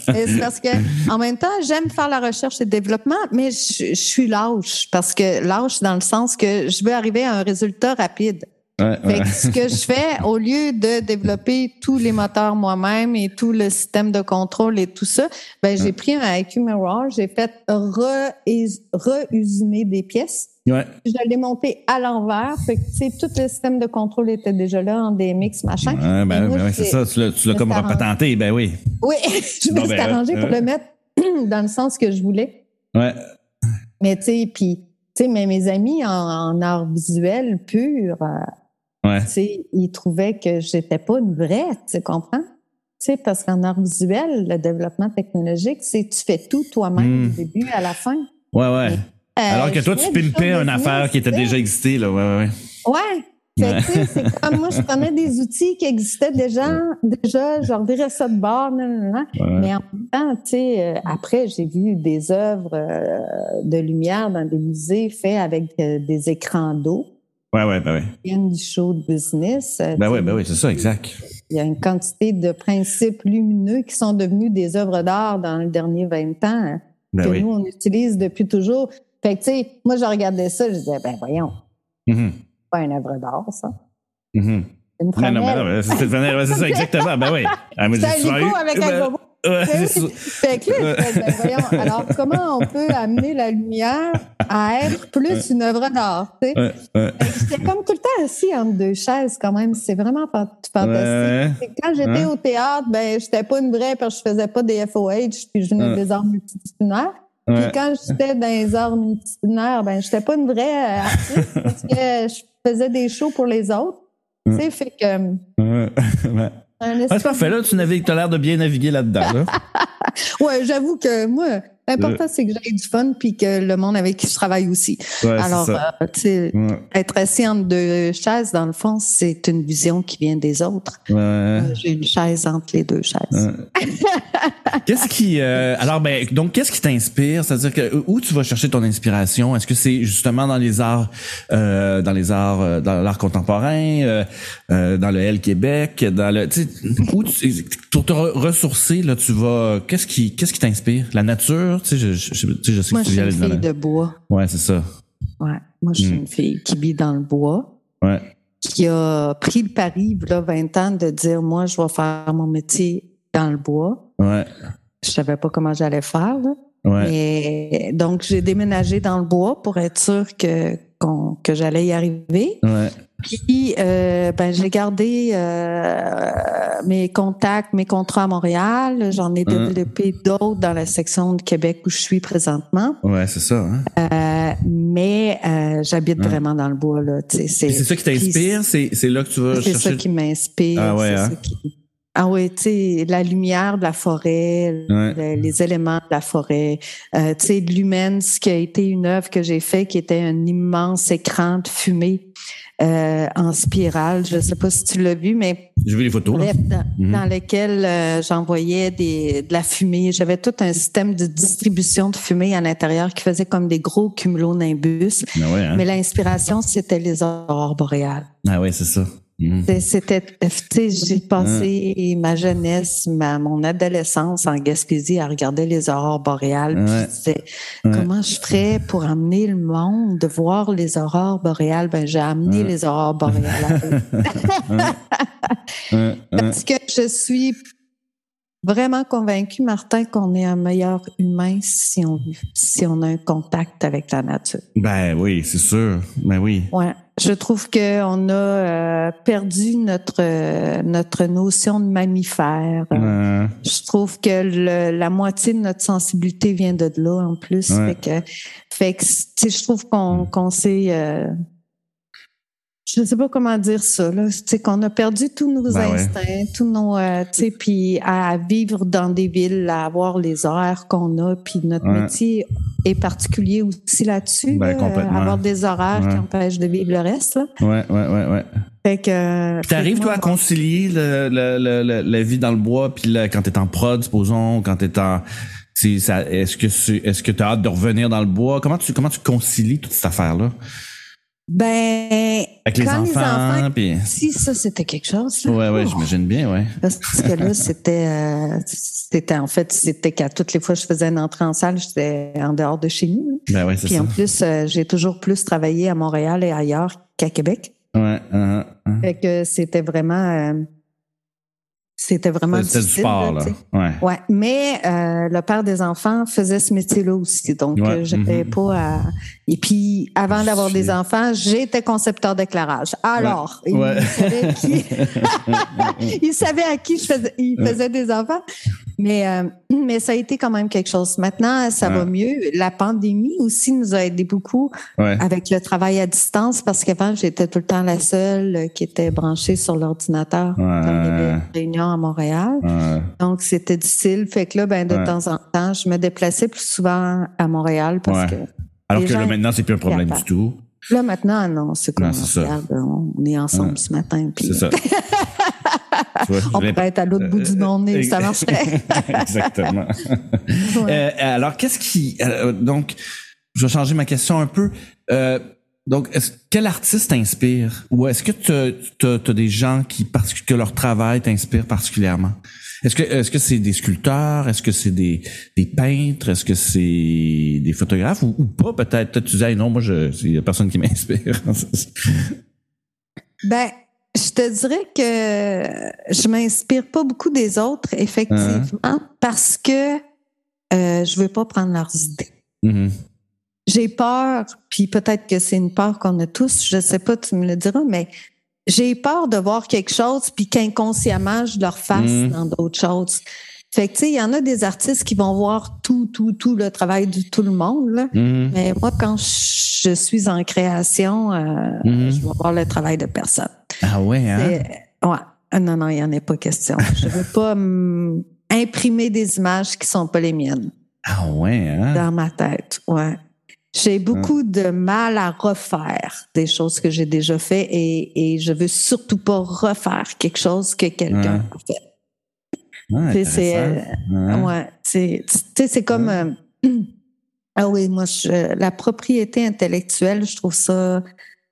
[SPEAKER 2] c'est parce que, en même temps, j'aime faire la recherche et le développement, mais je, je suis lâche. Parce que lâche dans le sens que je veux arriver à un résultat rapide.
[SPEAKER 1] Ouais,
[SPEAKER 2] ce que je fais, au lieu de développer tous les moteurs moi-même et tout le système de contrôle et tout ça, ben, j'ai pris un IQ Mirror, j'ai fait re-usiner des pièces.
[SPEAKER 1] Ouais.
[SPEAKER 2] Je l'ai monté à l'envers. Fait que, tout le système de contrôle était déjà là en DMX, machin.
[SPEAKER 1] Ouais, ben, ben c'est ça. Tu l'as comme repatenté, ben oui.
[SPEAKER 2] Oui, je me suis ben, arrangé pour le mettre dans le sens que je voulais.
[SPEAKER 1] Ouais.
[SPEAKER 2] Mais tu sais, puis, tu sais, mais mes amis en, art visuel pur, euh,
[SPEAKER 1] Ouais.
[SPEAKER 2] Ils trouvaient que j'étais pas une vraie, tu comprends? sais, parce qu'en art visuel, le développement technologique, c'est tu fais tout toi-même hmm. du début à la fin.
[SPEAKER 1] Ouais, ouais. Euh, Alors que toi, tu pimpais une affaire qui était déjà existée, là. Ouais,
[SPEAKER 2] ouais. Ouais. c'est comme moi, je prenais des outils qui existaient déjà, déjà, je revirais ça de bord, mais en même temps, tu sais, euh, après, j'ai vu des œuvres euh, de lumière dans des musées faits avec des écrans d'eau.
[SPEAKER 1] Ouais, ouais, ben
[SPEAKER 2] du show de business.
[SPEAKER 1] Euh, ben oui, ben oui, c'est ça, exact.
[SPEAKER 2] Il y a une quantité de principes lumineux qui sont devenus des œuvres d'art dans les derniers 20 ans hein, ben que nous, on utilise depuis toujours. Fait que, tu sais, moi, je regardais ça, je disais, ben voyons, c'est pas une œuvre d'art, ça.
[SPEAKER 1] Mm -hmm.
[SPEAKER 2] Une non, non,
[SPEAKER 1] ben c'est ça, exactement. Ben oui.
[SPEAKER 2] Ah, c'est un avec un robot.
[SPEAKER 1] Ouais,
[SPEAKER 2] fait que là, ben, voyons, alors comment on peut amener la lumière à être plus une œuvre d'art, tu sais? Ouais, J'étais comme tout le temps assis entre deux chaises quand même. C'est vraiment fantastique. Quand j'étais au théâtre, ben, j'étais pas une vraie parce que je faisais pas des FOH puis je venais des arts multidisciplinaires. Puis quand j'étais dans les arts multidisciplinaires, ben, j'étais pas une vraie artiste parce que je faisais des shows pour les autres. Tu sais, fait que.
[SPEAKER 1] c'est parfait, là, tu navigues, as l'air de bien naviguer là-dedans. Là.
[SPEAKER 2] ouais, j'avoue que moi, L'important, c'est que j'ai du fun puis que le monde avec qui je travaille aussi. Alors, euh, tu sais, être assis entre deux chaises, dans le fond, c'est une vision qui vient des autres. Euh, j'ai une chaise entre les deux chaises.
[SPEAKER 1] qu'est-ce qui, euh, alors, ben, donc, qu'est-ce qui t'inspire? C'est-à-dire que où tu vas chercher ton inspiration? Est-ce que c'est justement dans les arts, dans les arts, dans l'art contemporain, dans le L Québec, dans le, tu sais, où tu, pour te ressourcer, là, tu vas, qu'est-ce qui, qu'est-ce qui t'inspire? La nature? Tu sais, je, je, je, sais
[SPEAKER 2] Moi,
[SPEAKER 1] que
[SPEAKER 2] tu je suis une fille de bois.
[SPEAKER 1] Ouais, c'est ça.
[SPEAKER 2] Ouais. Moi, je suis hmm. une fille qui vit dans le bois.
[SPEAKER 1] Ouais.
[SPEAKER 2] Qui a pris le pari, là, 20 ans, de dire, moi, je vais faire mon métier dans le bois.
[SPEAKER 1] Ouais.
[SPEAKER 2] Je savais pas comment j'allais faire, là.
[SPEAKER 1] Ouais.
[SPEAKER 2] Mais, donc, j'ai déménagé dans le bois pour être sûr que, que j'allais y arriver.
[SPEAKER 1] Ouais.
[SPEAKER 2] Puis, euh, ben, j'ai gardé euh, mes contacts, mes contrats à Montréal. J'en ai développé d'autres dans la section de Québec où je suis présentement.
[SPEAKER 1] Ouais, c'est ça. Hein?
[SPEAKER 2] Euh, mais j'habite vraiment dans le bois. là.
[SPEAKER 1] C'est ça qui t'inspire? C'est là que tu vas chercher?
[SPEAKER 2] C'est ça qui m'inspire. Ah ouais, hein? Ah oui, tu sais, la lumière de la forêt, les, éléments de la forêt, euh, tu sais, Lumens, qui a été une œuvre que j'ai faite, qui était un immense écran de fumée euh, en spirale. Je ne sais pas si tu l'as vu, mais
[SPEAKER 1] j'ai vu les photos
[SPEAKER 2] dans, lesquelles euh, j'envoyais des, de la fumée. J'avais tout un système de distribution de fumée à l'intérieur qui faisait comme des gros cumulonimbus.
[SPEAKER 1] Ah hein?
[SPEAKER 2] Mais l'inspiration, c'était les aurores boréales.
[SPEAKER 1] Ah oui, c'est ça.
[SPEAKER 2] Mhm. C'était, j'ai passé ma jeunesse, ma, mon adolescence en Gaspésie à regarder les aurores boréales. comment je ferais pour amener le monde de voir les aurores boréales? Ben, j'ai amené les aurores boréales. Parce que je suis vraiment convaincue, Martin, qu'on est un meilleur humain si on, si on a un contact avec la nature.
[SPEAKER 1] Ben oui, c'est sûr. Ben oui.
[SPEAKER 2] Ouais. Je trouve qu'on a euh, perdu notre notre notion de mammifère. Je trouve que la moitié de notre sensibilité vient de là en plus. Fait que, fait que je trouve qu'on mm. qu'on s'est euh, je ne sais pas comment dire ça là, c'est qu'on a perdu tous nos ben instincts, tous nos euh, tu sais puis à vivre dans des villes, à avoir les horaires qu'on a, puis notre métier est particulier aussi là-dessus,
[SPEAKER 1] ben,
[SPEAKER 2] avoir des horaires qui empêchent de vivre le reste là.
[SPEAKER 1] Ouais, ouais, ouais, ouais.
[SPEAKER 2] Fait que
[SPEAKER 1] t'arrives toi à concilier le, le, le, la vie dans le bois puis là, quand t'es en prod, supposons, quand t'es en est-ce que c'est est-ce que tu as hâte de revenir dans le bois? Comment tu comment tu concilies toute cette affaire là
[SPEAKER 2] ben,
[SPEAKER 1] avec les enfants, puis...
[SPEAKER 2] si ça c'était quelque chose.
[SPEAKER 1] Là. Ouais, ouais, j'imagine bien, ouais.
[SPEAKER 2] Parce que là, c'était, euh, c'était en fait, c'était qu'à toutes les fois que je faisais une entrée en salle, j'étais en dehors de chez nous.
[SPEAKER 1] Ben ouais, c'est
[SPEAKER 2] Puis en plus, euh, j'ai toujours plus travaillé à Montréal et ailleurs qu'à Québec.
[SPEAKER 1] Ouais. Uh, uh.
[SPEAKER 2] Fait que c'était vraiment. Euh, c'était vraiment
[SPEAKER 1] C'était du sport, là. Ouais.
[SPEAKER 2] ouais. Mais euh, le père des enfants faisait ce métier-là aussi. Donc, ouais. j'étais mm-hmm. pas à... Et puis, avant d'avoir des enfants, j'étais concepteur d'éclairage. Alors, il, savait qui... il savait à qui je faisais, il faisait des enfants. Mais, euh, mais ça a été quand même quelque chose. Maintenant, ça va mieux. La pandémie aussi nous a aidé beaucoup avec le travail à distance parce qu'avant, j'étais tout le temps la seule qui était branchée sur l'ordinateur dans les réunions à Montréal. Donc, c'était difficile. Fait que là, ben, de temps en temps, je me déplaçais plus souvent à Montréal parce que.
[SPEAKER 1] Alors que là, maintenant, c'est plus un problème du tout.
[SPEAKER 2] Là, maintenant, non, c'est comme, on, regarde, on est ensemble ce matin.
[SPEAKER 1] C'est ça.
[SPEAKER 2] on pourrait être à l'autre bout du monde et ça marcherait.
[SPEAKER 1] Exactement. Euh, alors, qu'est-ce qui... Euh, donc, je vais changer ma question un peu. Euh, donc, est-ce, quel artiste t'inspire? Ou est-ce que tu as, des gens qui que leur travail t'inspire particulièrement? Est-ce que est-ce que c'est des sculpteurs? Est-ce que c'est des, des peintres? Est-ce que c'est des photographes? Ou, pas peut-être? Peut-être tu disais non, moi je a personne qui m'inspire.
[SPEAKER 2] ben je te dirais que je m'inspire pas beaucoup des autres, effectivement, uh-huh. parce que euh, je veux pas prendre leurs idées. Mm-hmm. J'ai peur, puis peut-être que c'est une peur qu'on a tous, je sais pas, tu me le diras, mais j'ai peur de voir quelque chose puis qu'inconsciemment je leur fasse mm-hmm. dans d'autres choses. Fait que, tu sais, il y en a des artistes qui vont voir tout, tout, tout le travail de tout le monde. Là. Mm-hmm. Mais moi, quand je suis en création, euh, mm-hmm. je vais voir le travail de personne.
[SPEAKER 1] Ah ouais, hein?
[SPEAKER 2] Ouais. Ah, non, non, il n'y en a pas question. je veux pas imprimer des images qui sont pas les miennes.
[SPEAKER 1] Ah ouais, hein?
[SPEAKER 2] Dans ma tête, ouais. J'ai beaucoup de mal à refaire des choses que j'ai déjà fait et, et je veux surtout pas refaire quelque chose que quelqu'un a fait.
[SPEAKER 1] Ouais, c'est
[SPEAKER 2] euh, ouais, c'est comme euh, ah oui, moi je, la propriété intellectuelle, je trouve ça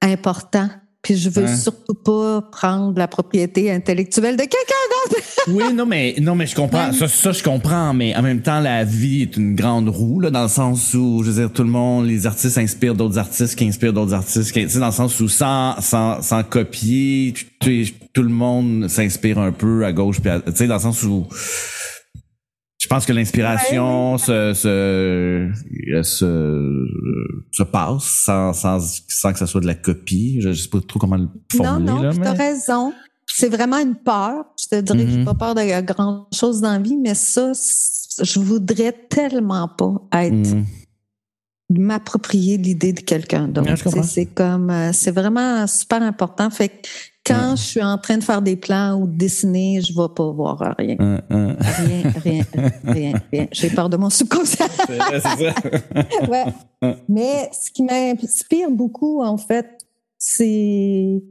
[SPEAKER 2] important puis je veux surtout pas prendre la propriété intellectuelle de quelqu'un d'autre.
[SPEAKER 1] oui, non, mais non, mais je comprends. Ça, ça, je comprends, mais en même temps, la vie est une grande roue, là, dans le sens où, je veux dire, tout le monde, les artistes inspirent d'autres artistes qui inspirent d'autres artistes. Qui, dans le sens où sans, sans, sans copier, tout le monde s'inspire un peu à gauche, puis tu sais, dans le sens où pense que l'inspiration se, se, se, se, passe sans, sans, sans que ça soit de la copie. Je, ne sais pas trop comment le formuler.
[SPEAKER 2] Non, non, tu as raison. C'est vraiment une peur. Je te dirais que j'ai mm-hmm. pas peur de grand chose dans la vie, mais ça, je voudrais tellement pas être mm-hmm. m'approprier l'idée de quelqu'un d'autre. c'est comme euh, c'est vraiment super important. Fait que quand je suis en train de faire des plans ou de dessiner, je ne vais pas voir rien. Rien, rien, rien, rien. J'ai peur de mon subconscient. c'est ça. Mais ce qui m'inspire beaucoup, en fait, c'est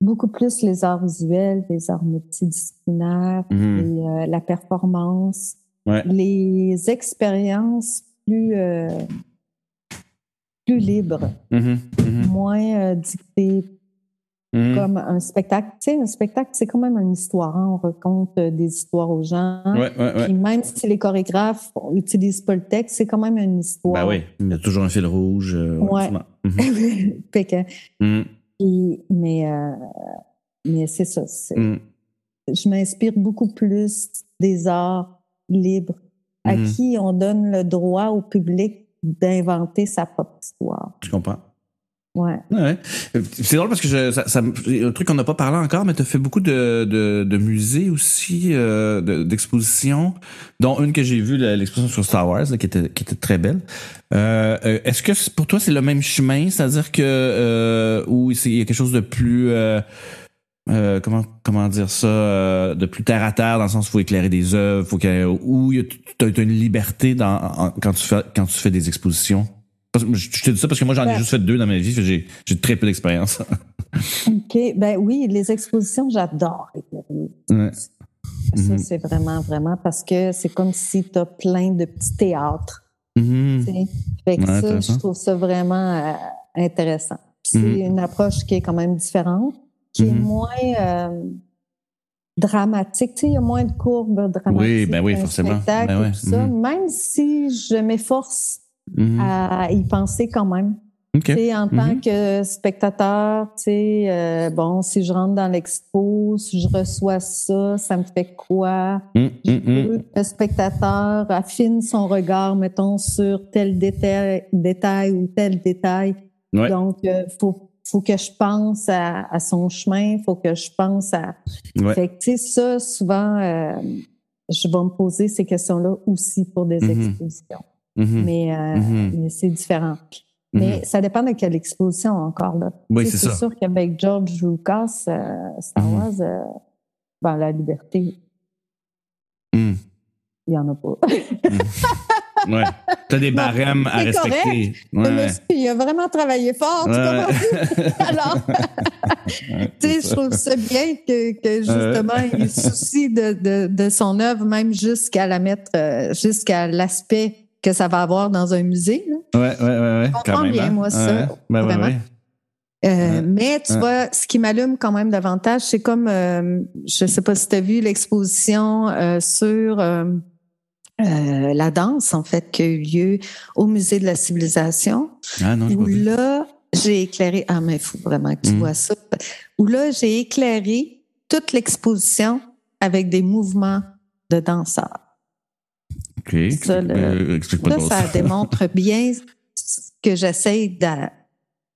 [SPEAKER 2] beaucoup plus les arts visuels, les arts multidisciplinaires, mhm. et, euh, la performance, les expériences plus euh, plus libres, mhm. Mhm. moins euh, dictées Mm-hmm. Comme un spectacle. Tu sais, un spectacle, c'est quand même une histoire. Hein. On raconte euh, des histoires aux gens.
[SPEAKER 1] Ouais, ouais,
[SPEAKER 2] même si les chorégraphes n'utilisent pas le texte, c'est quand même une histoire.
[SPEAKER 1] Ben oui, il y a toujours un fil rouge. Euh,
[SPEAKER 2] ouais. Mm-hmm. mais euh, mais c'est ça. Mm. Je m'inspire beaucoup plus des arts libres à mm-hmm. qui on donne le droit au public d'inventer sa propre histoire.
[SPEAKER 1] Je comprends?
[SPEAKER 2] Ouais.
[SPEAKER 1] C'est drôle parce que je, ça, ça, un truc qu'on n'a pas parlé encore, mais tu as fait beaucoup de, de, de musées aussi, euh, d'expositions, dont une que j'ai vue, l'exposition sur Star Wars, qui, était, qui était très belle. Euh, euh, Est-ce que pour toi c'est le même chemin, c'est-à-dire que euh, où il y a quelque chose de plus euh, euh, comment comment dire ça de plus terre à terre dans le sens où il faut éclairer des œuvres, faut qu'il où tu as, une liberté dans quand tu fais quand tu fais des expositions? Je te dis ça parce que moi, j'en ai juste fait deux dans ma vie. J'ai, j'ai très peu d'expérience.
[SPEAKER 2] OK. Ben oui, les expositions, j'adore. Ouais. Ça, mhm. c'est vraiment, vraiment parce que c'est comme si tu as plein de petits théâtres. Mm Fait que ça, je trouve ça vraiment euh, intéressant. c'est mhm. une approche qui est quand même différente, qui est moins euh, dramatique. Tu sais, il y a moins de courbes dramatiques.
[SPEAKER 1] Oui, ben oui, forcément. Ben
[SPEAKER 2] ça, mhm. Même si je m'efforce Mm-hmm. à y penser quand même. Okay. En tant mm-hmm. que spectateur, euh, bon, si je rentre dans l'expo, si je reçois ça, ça me fait quoi? Mm-hmm. le spectateur affine son regard, mettons, sur tel détail, détail ou tel détail. Donc, il euh, faut, faut que je pense à, son chemin, il faut que je pense à... Fait que, ça, souvent, euh, je vais me poser ces questions-là aussi pour des expositions. Mm-hmm. mais, euh, mm-hmm. mais c'est différent. Mais mm-hmm. ça dépend de quelle exposition encore. Là.
[SPEAKER 1] Oui, c'est
[SPEAKER 2] C'est sûr qu'avec George Lucas, euh, Star Wars, euh, ben, la liberté, mm. il n'y en a pas.
[SPEAKER 1] mm. Ouais. Tu as des barèmes à respecter.
[SPEAKER 2] Ouais. Monsieur, il a vraiment travaillé fort. Tu Alors, tu sais, je trouve ça bien que, que justement, il soucie de, de, de son œuvre, même jusqu'à la mettre, jusqu'à l'aspect que ça va avoir dans un musée.
[SPEAKER 1] Oui, oui, oui. Je
[SPEAKER 2] comprends bien, hein. moi, ça.
[SPEAKER 1] Ben
[SPEAKER 2] euh, mais tu vois, ce qui m'allume quand même davantage, c'est comme, euh, je ne sais pas si tu as vu l'exposition euh, sur la danse, en fait, qui a eu lieu au Musée de la Civilisation.
[SPEAKER 1] Ah non, je
[SPEAKER 2] où là, j'ai éclairé, ah, mais il faut vraiment que tu
[SPEAKER 1] Mm.
[SPEAKER 2] vois ça. Où là, j'ai éclairé toute l'exposition avec des mouvements de danseurs.
[SPEAKER 1] OK.
[SPEAKER 2] Ça, le- ça démontre bien ce que j'essaye d'a-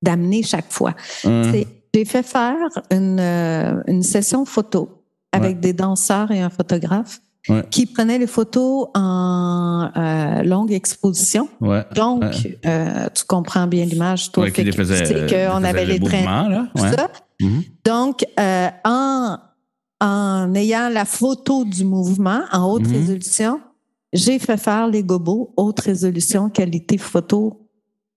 [SPEAKER 2] d'amener chaque fois.
[SPEAKER 1] Hum,
[SPEAKER 2] J'ai fait faire une, euh, une session photo avec
[SPEAKER 1] Ouais.
[SPEAKER 2] des danseurs et un photographe
[SPEAKER 1] Ouais.
[SPEAKER 2] qui prenaient les photos en euh, longue exposition.
[SPEAKER 1] Ouais.
[SPEAKER 2] Donc,
[SPEAKER 1] Ouais.
[SPEAKER 2] euh, tu comprends bien l'image, toi,
[SPEAKER 1] les
[SPEAKER 2] que
[SPEAKER 1] faisait.
[SPEAKER 2] tu sais
[SPEAKER 1] euh,
[SPEAKER 2] qu'on avait
[SPEAKER 1] le
[SPEAKER 2] les trains, tout.
[SPEAKER 1] Mhm.
[SPEAKER 2] Donc, euh, en, en ayant la photo du mouvement en haute
[SPEAKER 1] Mhm.
[SPEAKER 2] résolution, j'ai fait faire les gobos haute résolution, qualité photo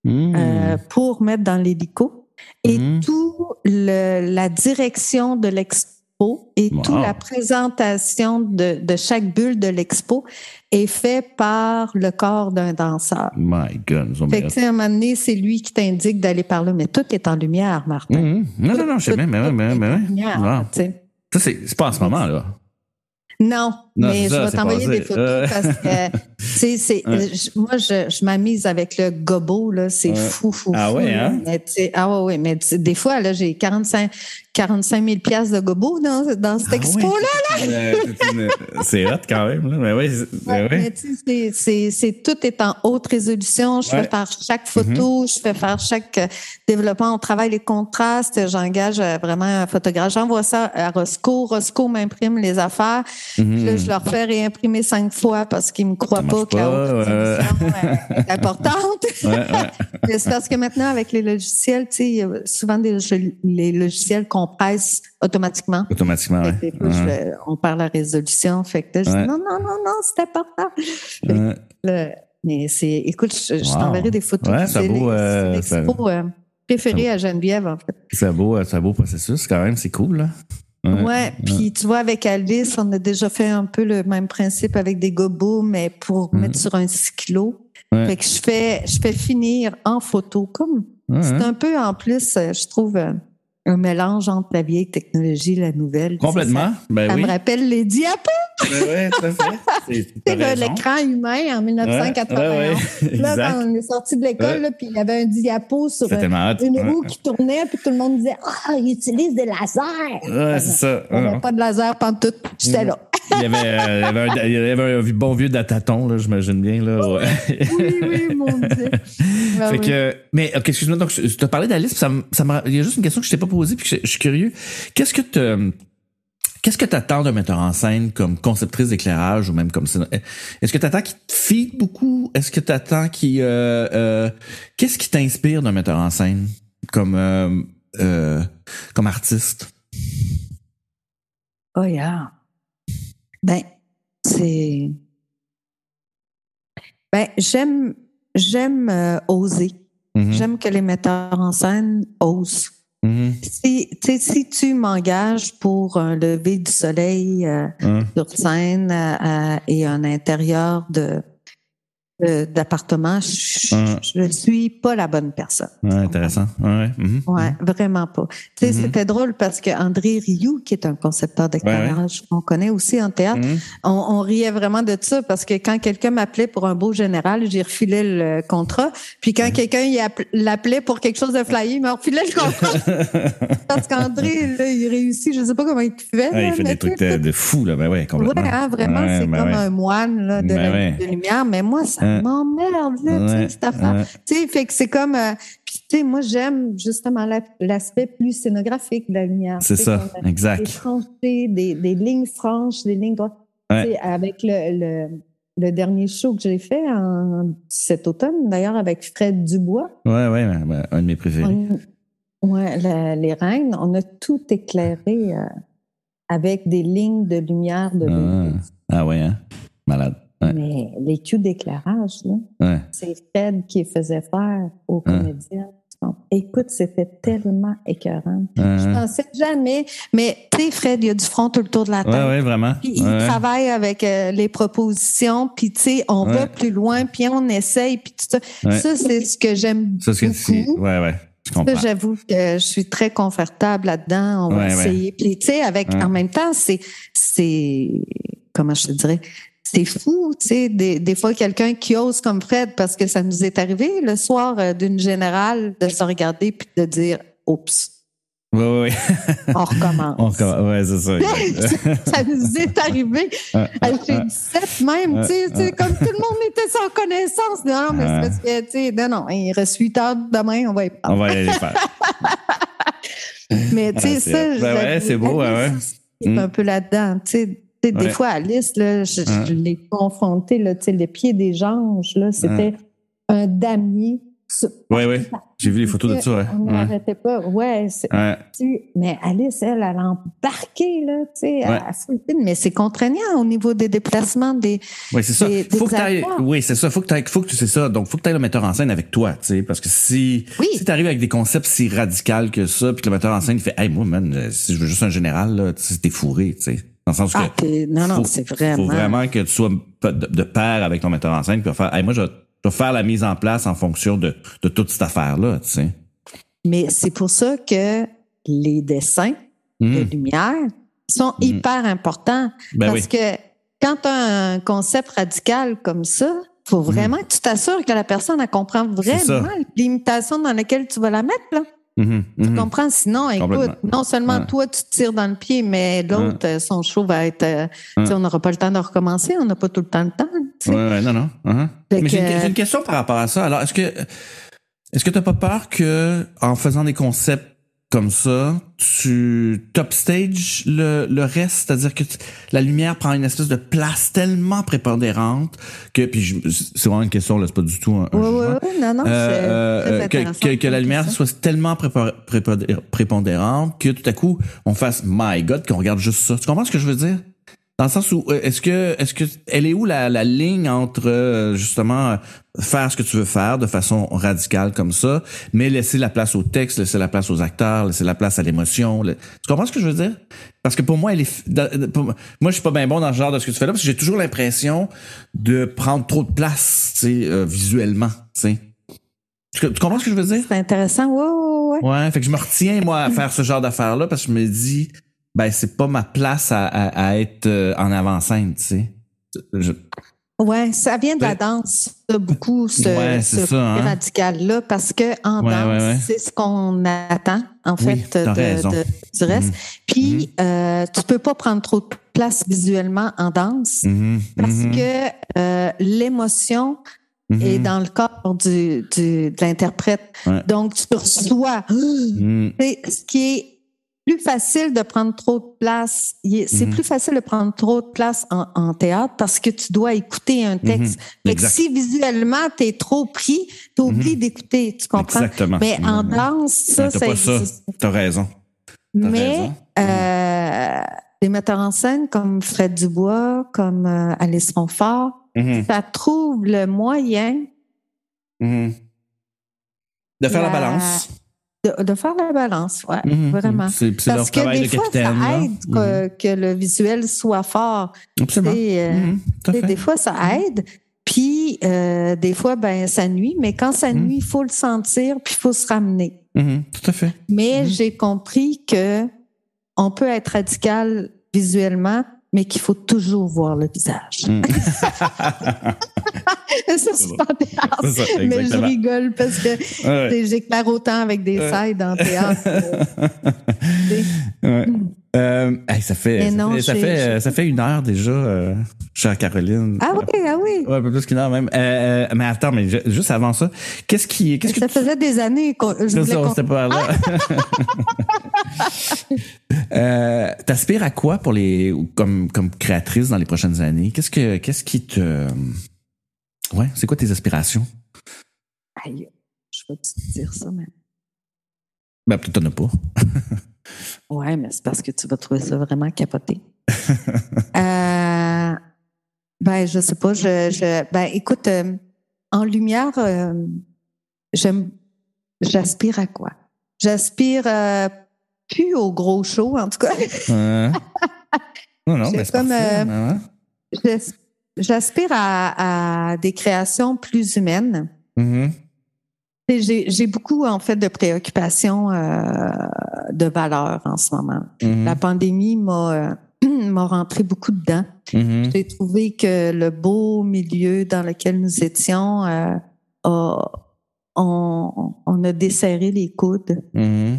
[SPEAKER 1] Mhm.
[SPEAKER 2] euh, pour mettre dans l'hélico. Et
[SPEAKER 1] Mhm.
[SPEAKER 2] tout le, la direction de l'expo et
[SPEAKER 1] Wow.
[SPEAKER 2] toute la présentation de, de chaque bulle de l'expo est fait par le corps d'un danseur.
[SPEAKER 1] My God, ont
[SPEAKER 2] Fait que, à un moment donné, c'est lui qui t'indique d'aller par là, mais tout est en lumière, Martin.
[SPEAKER 1] Mhm. Non, non, non, je sais bien, mais ouais, mais
[SPEAKER 2] sais.
[SPEAKER 1] Ça, c'est c'est pas en ce moment, là.
[SPEAKER 2] Non,
[SPEAKER 1] Non,
[SPEAKER 2] mais je vais t'envoyer des photos
[SPEAKER 1] Euh.
[SPEAKER 2] parce que, tu sais,
[SPEAKER 1] Ouais.
[SPEAKER 2] moi, je, je m'amuse avec le gobo, là, c'est
[SPEAKER 1] Ouais.
[SPEAKER 2] fou, fou,
[SPEAKER 1] Ah
[SPEAKER 2] fou,
[SPEAKER 1] ouais,
[SPEAKER 2] là.
[SPEAKER 1] hein?
[SPEAKER 2] Mais ah ouais, ouais, mais des fois, là, j'ai 45, 45 000 piastres de gobo dans, dans cette
[SPEAKER 1] Ah
[SPEAKER 2] expo-là.
[SPEAKER 1] Euh, c'est une- C'est hot quand même, là. Mais oui, c'est-
[SPEAKER 2] Ouais,
[SPEAKER 1] mais oui.
[SPEAKER 2] Mais tu sais, c'est, c'est, c'est- tout est en haute résolution. Je.
[SPEAKER 1] Mm-hmm.
[SPEAKER 2] fais faire chaque photo, je fais faire chaque euh, développement. On travaille les contrastes. J'engage euh, vraiment un photographe. J'envoie ça à Roscoe. Roscoe m'imprime les affaires. Là, je leur fais réimprimer cinq fois parce qu'ils me croient pas que la haute euh, est importante.
[SPEAKER 1] Ouais, ouais.
[SPEAKER 2] Mais c'est parce que maintenant, avec les logiciels, tu sais, souvent des, les logiciels compressent automatiquement.
[SPEAKER 1] Automatiquement, ouais.
[SPEAKER 2] fois, je on parle la résolution. Fait que là, je dis non, non, non, non, c'est important. Le- mais c'est, écoute, je, je
[SPEAKER 1] Wow.
[SPEAKER 2] t'enverrai des photos.
[SPEAKER 1] Ouais,
[SPEAKER 2] c'est
[SPEAKER 1] euh,
[SPEAKER 2] c'est l'expo euh, préférée à Geneviève, en fait.
[SPEAKER 1] C'est un beau, c'est beau processus quand même, c'est cool, là.
[SPEAKER 2] Ouais, puis tu vois, avec Alice, on a déjà fait un peu le même principe avec des gobos, mais pour
[SPEAKER 1] Mhm.
[SPEAKER 2] mettre sur un cyclo.
[SPEAKER 1] Ouais.
[SPEAKER 2] Fait que je fais, je fais finir en photo, comme
[SPEAKER 1] Ouais,
[SPEAKER 2] c'est
[SPEAKER 1] hein.
[SPEAKER 2] un peu en plus, euh, je trouve, euh, un mélange entre la vieille technologie et la nouvelle.
[SPEAKER 1] Complètement.
[SPEAKER 2] Ça,
[SPEAKER 1] Ben
[SPEAKER 2] ça
[SPEAKER 1] oui.
[SPEAKER 2] me rappelle les diapos,
[SPEAKER 1] Ben fait. C'est- raison.
[SPEAKER 2] l'écran humain en 1981.
[SPEAKER 1] Ouais, ouais, ouais.
[SPEAKER 2] Là, quand on est sorti de l'école,
[SPEAKER 1] Ouais.
[SPEAKER 2] puis il y avait un diapo sur
[SPEAKER 1] hot.
[SPEAKER 2] une roue qui tournait, puis tout le monde disait Ah, il utilise des lasers.
[SPEAKER 1] Ouais, c'est ça.
[SPEAKER 2] N'y avait
[SPEAKER 1] Ouais.
[SPEAKER 2] pas de laser pantoute. J'étais là.
[SPEAKER 1] Il y avait, euh, il y avait un, il y avait un bon vieux dataton, là, j'imagine bien. Là, ouais.
[SPEAKER 2] Oui, oui, mon Dieu. Ah
[SPEAKER 1] Fait
[SPEAKER 2] oui.
[SPEAKER 1] que, mais ok, excuse-moi, donc je, te parlais d'Alice, ça, ça il y a juste une question que je t'ai pas posée, puis que je, je suis curieux. Qu'est-ce que tu Qu'est-ce que tu attends d'un metteur en scène comme conceptrice d'éclairage ou même comme? Est-ce que tu attends qu'il te feed beaucoup? Est-ce que tu attends qu'il... Euh, euh, Qu'est-ce qui t'inspire d'un metteur en scène comme, euh, comme artiste?
[SPEAKER 2] Oh, yeah. Ben, c'est. Ben, j'aime, j'aime oser.
[SPEAKER 1] Mhm.
[SPEAKER 2] J'aime que les metteurs en scène osent.
[SPEAKER 1] Mhm.
[SPEAKER 2] Si, tu sais, si tu m'engages pour un lever du soleil euh,
[SPEAKER 1] Hein?
[SPEAKER 2] sur scène euh, euh, et un intérieur de- d'appartement, je, je suis pas la bonne personne.
[SPEAKER 1] Ouais, intéressant. Ouais. Mhm.
[SPEAKER 2] Ouais, vraiment pas. Tu sais,
[SPEAKER 1] Mhm.
[SPEAKER 2] c'était drôle parce que André Rioux, qui est un concepteur d'éclairage, qu'on connaît aussi en théâtre, on, on riait vraiment de ça parce que quand quelqu'un m'appelait pour un beau général, j'y refilais le contrat. Puis quand quelqu'un l'appelait pour quelque chose de flyé, il me refilait le contrat. parce qu'André, là, il réussit, je sais pas comment il fait. Là,
[SPEAKER 1] il fait des trucs de, de fou, là. Ben ouais, complètement.
[SPEAKER 2] Ouais, hein, vraiment, c'est
[SPEAKER 1] ben
[SPEAKER 2] comme un moine là, de,
[SPEAKER 1] Ben
[SPEAKER 2] la- de lumière. Mais moi, ça
[SPEAKER 1] Hein?
[SPEAKER 2] m'emmerde, là, tu sais,
[SPEAKER 1] Ouais,
[SPEAKER 2] cette affaire.
[SPEAKER 1] ouais.
[SPEAKER 2] Tu sais, fait que c'est comme... euh, tu sais, moi, j'aime justement la- l'aspect plus scénographique de la lumière.
[SPEAKER 1] C'est ça,
[SPEAKER 2] Des
[SPEAKER 1] exact.
[SPEAKER 2] tranchées, des, des lignes franches, des lignes droites.
[SPEAKER 1] Ouais.
[SPEAKER 2] Avec le, le, le dernier show que j'ai fait en, cet automne, d'ailleurs, avec Fred Dubois,
[SPEAKER 1] Ouais, ouais, ouais, ouais, un de mes préférés.
[SPEAKER 2] on- ouais, la- les reines, on a tout éclairé euh, avec des lignes de lumière de
[SPEAKER 1] Ah, ah ouais, hein? Malade. Ouais,
[SPEAKER 2] Mais les cues d'éclairage, là,
[SPEAKER 1] ouais.
[SPEAKER 2] c'est Fred qui faisait faire aux
[SPEAKER 1] Hein.
[SPEAKER 2] comédiens. Écoute, c'était tellement écœurant. Je
[SPEAKER 1] Ouais,
[SPEAKER 2] pensais jamais, mais tu sais, Fred, il y a du front tout le tour de la tête.
[SPEAKER 1] ouais, ouais, vraiment.
[SPEAKER 2] Puis il
[SPEAKER 1] Ouais,
[SPEAKER 2] travaille avec euh, les propositions, puis tu sais, on va plus loin, puis on essaye, puis tout ça. Ça, c'est ce que j'aime
[SPEAKER 1] que
[SPEAKER 2] beaucoup.
[SPEAKER 1] tu- Ouais, ouais. Je
[SPEAKER 2] Ça,
[SPEAKER 1] comprends.
[SPEAKER 2] j'avoue que je suis très confortable là-dedans. On va essayer. Puis, tu sais, avec, en même temps, c'est, c'est, comment je te dirais, c'est fou, tu sais, des, des fois quelqu'un qui ose comme Fred, parce que ça nous est arrivé le soir euh, d'une générale de se regarder puis de dire, oups.
[SPEAKER 1] Oui, oui.
[SPEAKER 2] On recommence.
[SPEAKER 1] On recommence. Ouais, c'est ça.
[SPEAKER 2] ça nous est arrivé. Elle fait 17 même, tu sais, comme tout le monde était sans connaissance. Non, mais c'est parce que, tu sais, non, non, il reste 8 heures demain, on va y
[SPEAKER 1] On va aller les faire.
[SPEAKER 2] mais, tu sais, ça.
[SPEAKER 1] Ben ouais, c'est beau, ouais, ouais.
[SPEAKER 2] C'est un peu là-dedans, tu sais. Des fois, Alice, là, je, je l'ai confronté, là, les pieds des anges, là, c'était un damier.
[SPEAKER 1] Oui, oui. J'ai vu les photos de ça. Ouais.
[SPEAKER 2] On n'arrêtait pas. Ouais, Mais Alice, elle, elle a embarqué, là, tu sais, à Mais c'est contraignant au niveau des déplacements des.
[SPEAKER 1] Oui, c'est ça. faut que oui, c'est ça. Faut que tu faut que tu sais ça. Donc, faut que tu aies le metteur en scène avec toi, tu sais. Parce que si, si tu arrives avec des concepts si radicaux que ça, puis que le metteur en scène, il fait, hey, moi, man, si je veux juste un général, là, t'es fourré, tu sais. Dans le sens
[SPEAKER 2] ah,
[SPEAKER 1] que.
[SPEAKER 2] Non, non, c'est vraiment.
[SPEAKER 1] Faut vraiment que tu sois de, pair avec ton metteur en scène, puis faire, hey, moi, je vais, faire la mise en place en fonction de, de toute cette affaire-là, tu sais.
[SPEAKER 2] Mais c'est pour ça que les dessins de hmm. lumière sont hmm. hyper importants. Ben parce que quand tu as un concept radical comme ça, faut hmm. vraiment que tu t'assures que la personne elle comprend vraiment l'imitation dans laquelle tu vas la mettre. Là.
[SPEAKER 1] Mm-hmm,
[SPEAKER 2] tu
[SPEAKER 1] mm-hmm.
[SPEAKER 2] comprends? Sinon, écoute, non seulement toi, tu te tires dans le pied, mais l'autre, son show va être. Euh, on n'aura pas le temps de recommencer, on n'a pas tout le temps le temps.
[SPEAKER 1] Oui, ouais, non, non. Uh-huh. Mais j'ai une, question par rapport à ça. Alors, est-ce que est-ce que tu n'as pas peur que en faisant des concepts comme ça, tu top stage le, le reste, c'est-à-dire que la lumière prend une espèce de place tellement prépondérante que puis c'est vraiment une question là, c'est pas du tout un,
[SPEAKER 2] oui, oui, oui, non non, euh,
[SPEAKER 1] euh que, que, la lumière soit tellement prépondérante que tout à coup on fasse my god qu'on regarde juste ça. Tu comprends ce que je veux dire? Dans le sens où euh, est-ce que est-ce que elle est où la, la ligne entre euh, justement faire ce que tu veux faire de façon radicale comme ça, mais laisser la place au texte, laisser la place aux acteurs, laisser la place à l'émotion. Tu comprends ce que je veux dire? Parce que pour moi, elle est moi je suis pas bien bon dans ce genre de ce que tu fais là parce que j'ai toujours l'impression de prendre trop de place, tu sais, euh, visuellement, tu sais. Tu, comprends ce que je veux dire?
[SPEAKER 2] C'est intéressant. Ouais, ouais,
[SPEAKER 1] ouais. Ouais, fait que je me retiens moi à faire ce genre d'affaires là parce que je me dis ben c'est pas ma place à, à, être euh, en avant-scène, tu sais.
[SPEAKER 2] Ouais, ça vient de la danse, beaucoup, ce, ce hein. radical-là, parce que en danse, c'est ce qu'on attend, en fait, de, du reste. Mm-hmm. Puis, mm-hmm. euh, tu peux pas prendre trop de place visuellement en danse,
[SPEAKER 1] mm-hmm.
[SPEAKER 2] parce que euh, l'émotion est dans le corps du, du de l'interprète. Donc, tu reçois mm. ce qui est plus facile de prendre trop de place. C'est mhm. plus facile de prendre trop de place en, théâtre parce que tu dois écouter un texte. Mhm. si visuellement tu es trop pris, tu oublies mhm. d'écouter, tu comprends?
[SPEAKER 1] Exactement.
[SPEAKER 2] Mais en danse, ça,
[SPEAKER 1] ça pas ça. T'as raison.
[SPEAKER 2] Mais euh, les metteurs en scène comme Fred Dubois, comme euh, Alice Ronfort, ça trouve le moyen
[SPEAKER 1] de faire la balance
[SPEAKER 2] de, faire la balance, ouais, mhm, vraiment.
[SPEAKER 1] C'est Parce que des fois, ça
[SPEAKER 2] aide mhm. que, le visuel soit fort.
[SPEAKER 1] Absolument.
[SPEAKER 2] Euh,
[SPEAKER 1] mhm,
[SPEAKER 2] des fois, ça aide. Puis, euh, des fois, ben, ça nuit. Mais quand ça nuit, il faut le sentir, puis il faut se ramener.
[SPEAKER 1] Tout à fait.
[SPEAKER 2] Mais j'ai compris que on peut être radical visuellement, mais qu'il faut toujours voir le visage. Ça, c'est pas théâtre. mais je rigole parce que j'éclaire autant avec des sides en théâtre.
[SPEAKER 1] ouais. Euh, ça fait, ça, fait, ça, fait, une heure déjà, euh, chère Caroline.
[SPEAKER 2] Ah oui, ah oui.
[SPEAKER 1] Ouais, un peu plus qu'une heure même. Euh, mais attends, mais juste avant ça, qu'est-ce qui, qu'est-ce que
[SPEAKER 2] ça faisait des années qu'on.
[SPEAKER 1] Je ça, on pas là. euh, T'aspires à quoi pour les, comme, comme créatrice dans les prochaines années? Qu'est-ce que, qu'est-ce qui te, ouais, c'est quoi tes aspirations?
[SPEAKER 2] Aïe, je vais te dire ça, mais.
[SPEAKER 1] Ben peut-être t'en as pas.
[SPEAKER 2] Ouais, mais c'est parce que tu vas trouver ça vraiment capoté. euh, ben, je sais pas. Je, je ben, écoute, euh, en lumière, euh, j'aime, j'aspire à quoi? J'aspire plus au gros show, en tout cas.
[SPEAKER 1] non, non, mais c'est comme,
[SPEAKER 2] J'aspire à, à, des créations plus humaines.
[SPEAKER 1] Mm-hmm.
[SPEAKER 2] J'ai beaucoup, en fait, de préoccupations euh, de valeur en ce moment.
[SPEAKER 1] Mm-hmm.
[SPEAKER 2] La pandémie m'a euh, m'a rentré beaucoup dedans.
[SPEAKER 1] Mhm.
[SPEAKER 2] J'ai trouvé que le beau milieu dans lequel nous étions, euh, a- on, on a desserré les coudes.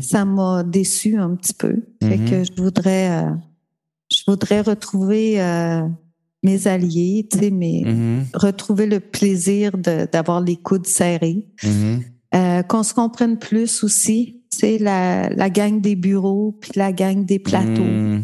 [SPEAKER 2] Ça m'a déçu un petit peu. Fait que je voudrais, euh, je voudrais retrouver euh, mes alliés, tu sais, mais
[SPEAKER 1] Mhm.
[SPEAKER 2] retrouver le plaisir d'avoir les coudes serrés.
[SPEAKER 1] Mhm.
[SPEAKER 2] Euh, qu'on se comprenne plus aussi, tu sais, la, la gang des bureaux puis la gang des plateaux.
[SPEAKER 1] Mhm.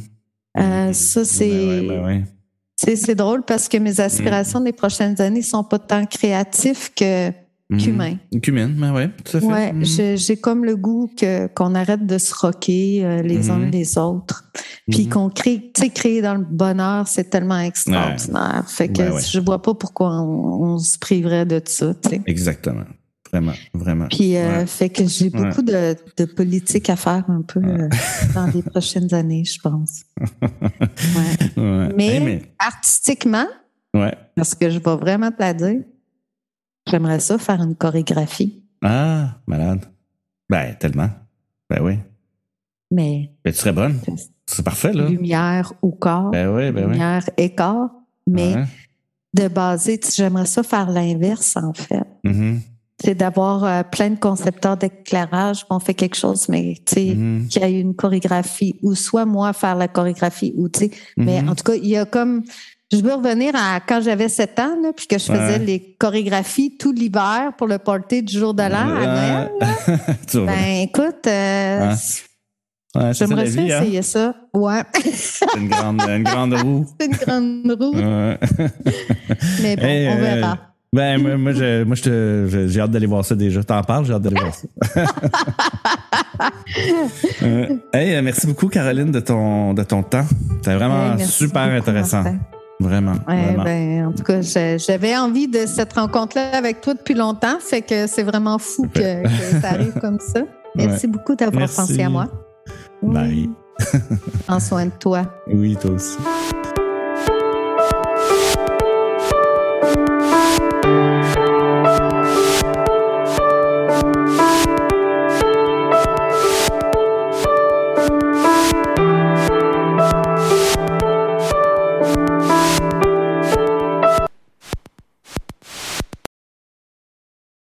[SPEAKER 2] Euh, ça, c'est
[SPEAKER 1] Ben ouais, ben ouais.
[SPEAKER 2] c'est drôle parce que mes aspirations des prochaines années sont pas tant créatifs que
[SPEAKER 1] Mhm.
[SPEAKER 2] qu'humains.
[SPEAKER 1] Qu'humaine, ben ouais, tout à fait.
[SPEAKER 2] Ouais,
[SPEAKER 1] Mhm.
[SPEAKER 2] je- j'ai comme le goût que qu'on arrête de se rocker euh, les uns
[SPEAKER 1] Mhm.
[SPEAKER 2] les autres, puis qu'on crée, tu sais, créer dans le bonheur, c'est tellement extraordinaire. Fait que
[SPEAKER 1] Ouais, ouais.
[SPEAKER 2] je vois pas pourquoi on, on se priverait de ça, tu sais.
[SPEAKER 1] Exactement. Vraiment, vraiment.
[SPEAKER 2] Puis, euh,
[SPEAKER 1] Ouais.
[SPEAKER 2] fait que j'ai
[SPEAKER 1] Ouais.
[SPEAKER 2] beaucoup de, de politique à faire un peu euh, dans les prochaines années, je pense. Ouais.
[SPEAKER 1] Ouais.
[SPEAKER 2] Mais,
[SPEAKER 1] Hey, mais-
[SPEAKER 2] artistiquement,
[SPEAKER 1] ouais.
[SPEAKER 2] parce que je vais vraiment te la dire, j'aimerais ça faire une chorégraphie.
[SPEAKER 1] Ah, malade. Ben, tellement. Ben oui.
[SPEAKER 2] Mais
[SPEAKER 1] Ben, tu serais bonne. C'est parfait, là.
[SPEAKER 2] lumière au corps,
[SPEAKER 1] Ben oui, ben oui.
[SPEAKER 2] lumière et corps. Mais
[SPEAKER 1] Ouais.
[SPEAKER 2] de baser, tu sais, j'aimerais ça faire l'inverse, en fait.
[SPEAKER 1] Mhm.
[SPEAKER 2] C'est d'avoir euh, plein de concepteurs d'éclairage, qu'on fait quelque chose, mais tu sais,
[SPEAKER 1] Mhm.
[SPEAKER 2] qu'il y ait une chorégraphie, ou soit moi faire la chorégraphie, ou tu sais, mais
[SPEAKER 1] Mhm.
[SPEAKER 2] en tout cas, il y a comme. Je veux revenir à quand j'avais 7 ans, là, puis que je faisais
[SPEAKER 1] Ouais.
[SPEAKER 2] les chorégraphies tout l'hiver pour le party du jour de l'an à Noël. Ben écoute, euh,
[SPEAKER 1] Ouais. Ouais,
[SPEAKER 2] j'aimerais ça
[SPEAKER 1] vie, hein.
[SPEAKER 2] essayer ça. Ouais,
[SPEAKER 1] C'est une grande, une grande roue.
[SPEAKER 2] c'est une grande roue,
[SPEAKER 1] Ouais.
[SPEAKER 2] mais bon,
[SPEAKER 1] Hey,
[SPEAKER 2] on
[SPEAKER 1] euh,
[SPEAKER 2] verra.
[SPEAKER 1] Ben, moi, moi, je- moi, je te- je- j'ai hâte d'aller voir ça déjà. T'en parles, j'ai hâte d'aller voir ça. Euh, hey, euh, merci beaucoup, Caroline, de ton, de ton temps. C'était vraiment
[SPEAKER 2] Hey,
[SPEAKER 1] super intéressant. Vraiment.
[SPEAKER 2] Ouais,
[SPEAKER 1] vraiment.
[SPEAKER 2] ben, en tout cas, j'avais envie de cette rencontre-là avec toi depuis longtemps, fait que c'est vraiment fou que, que ça arrive comme ça. Merci beaucoup d'avoir pensé à moi.
[SPEAKER 1] Bye.
[SPEAKER 2] Prends soin de toi.
[SPEAKER 1] Oui, toi aussi.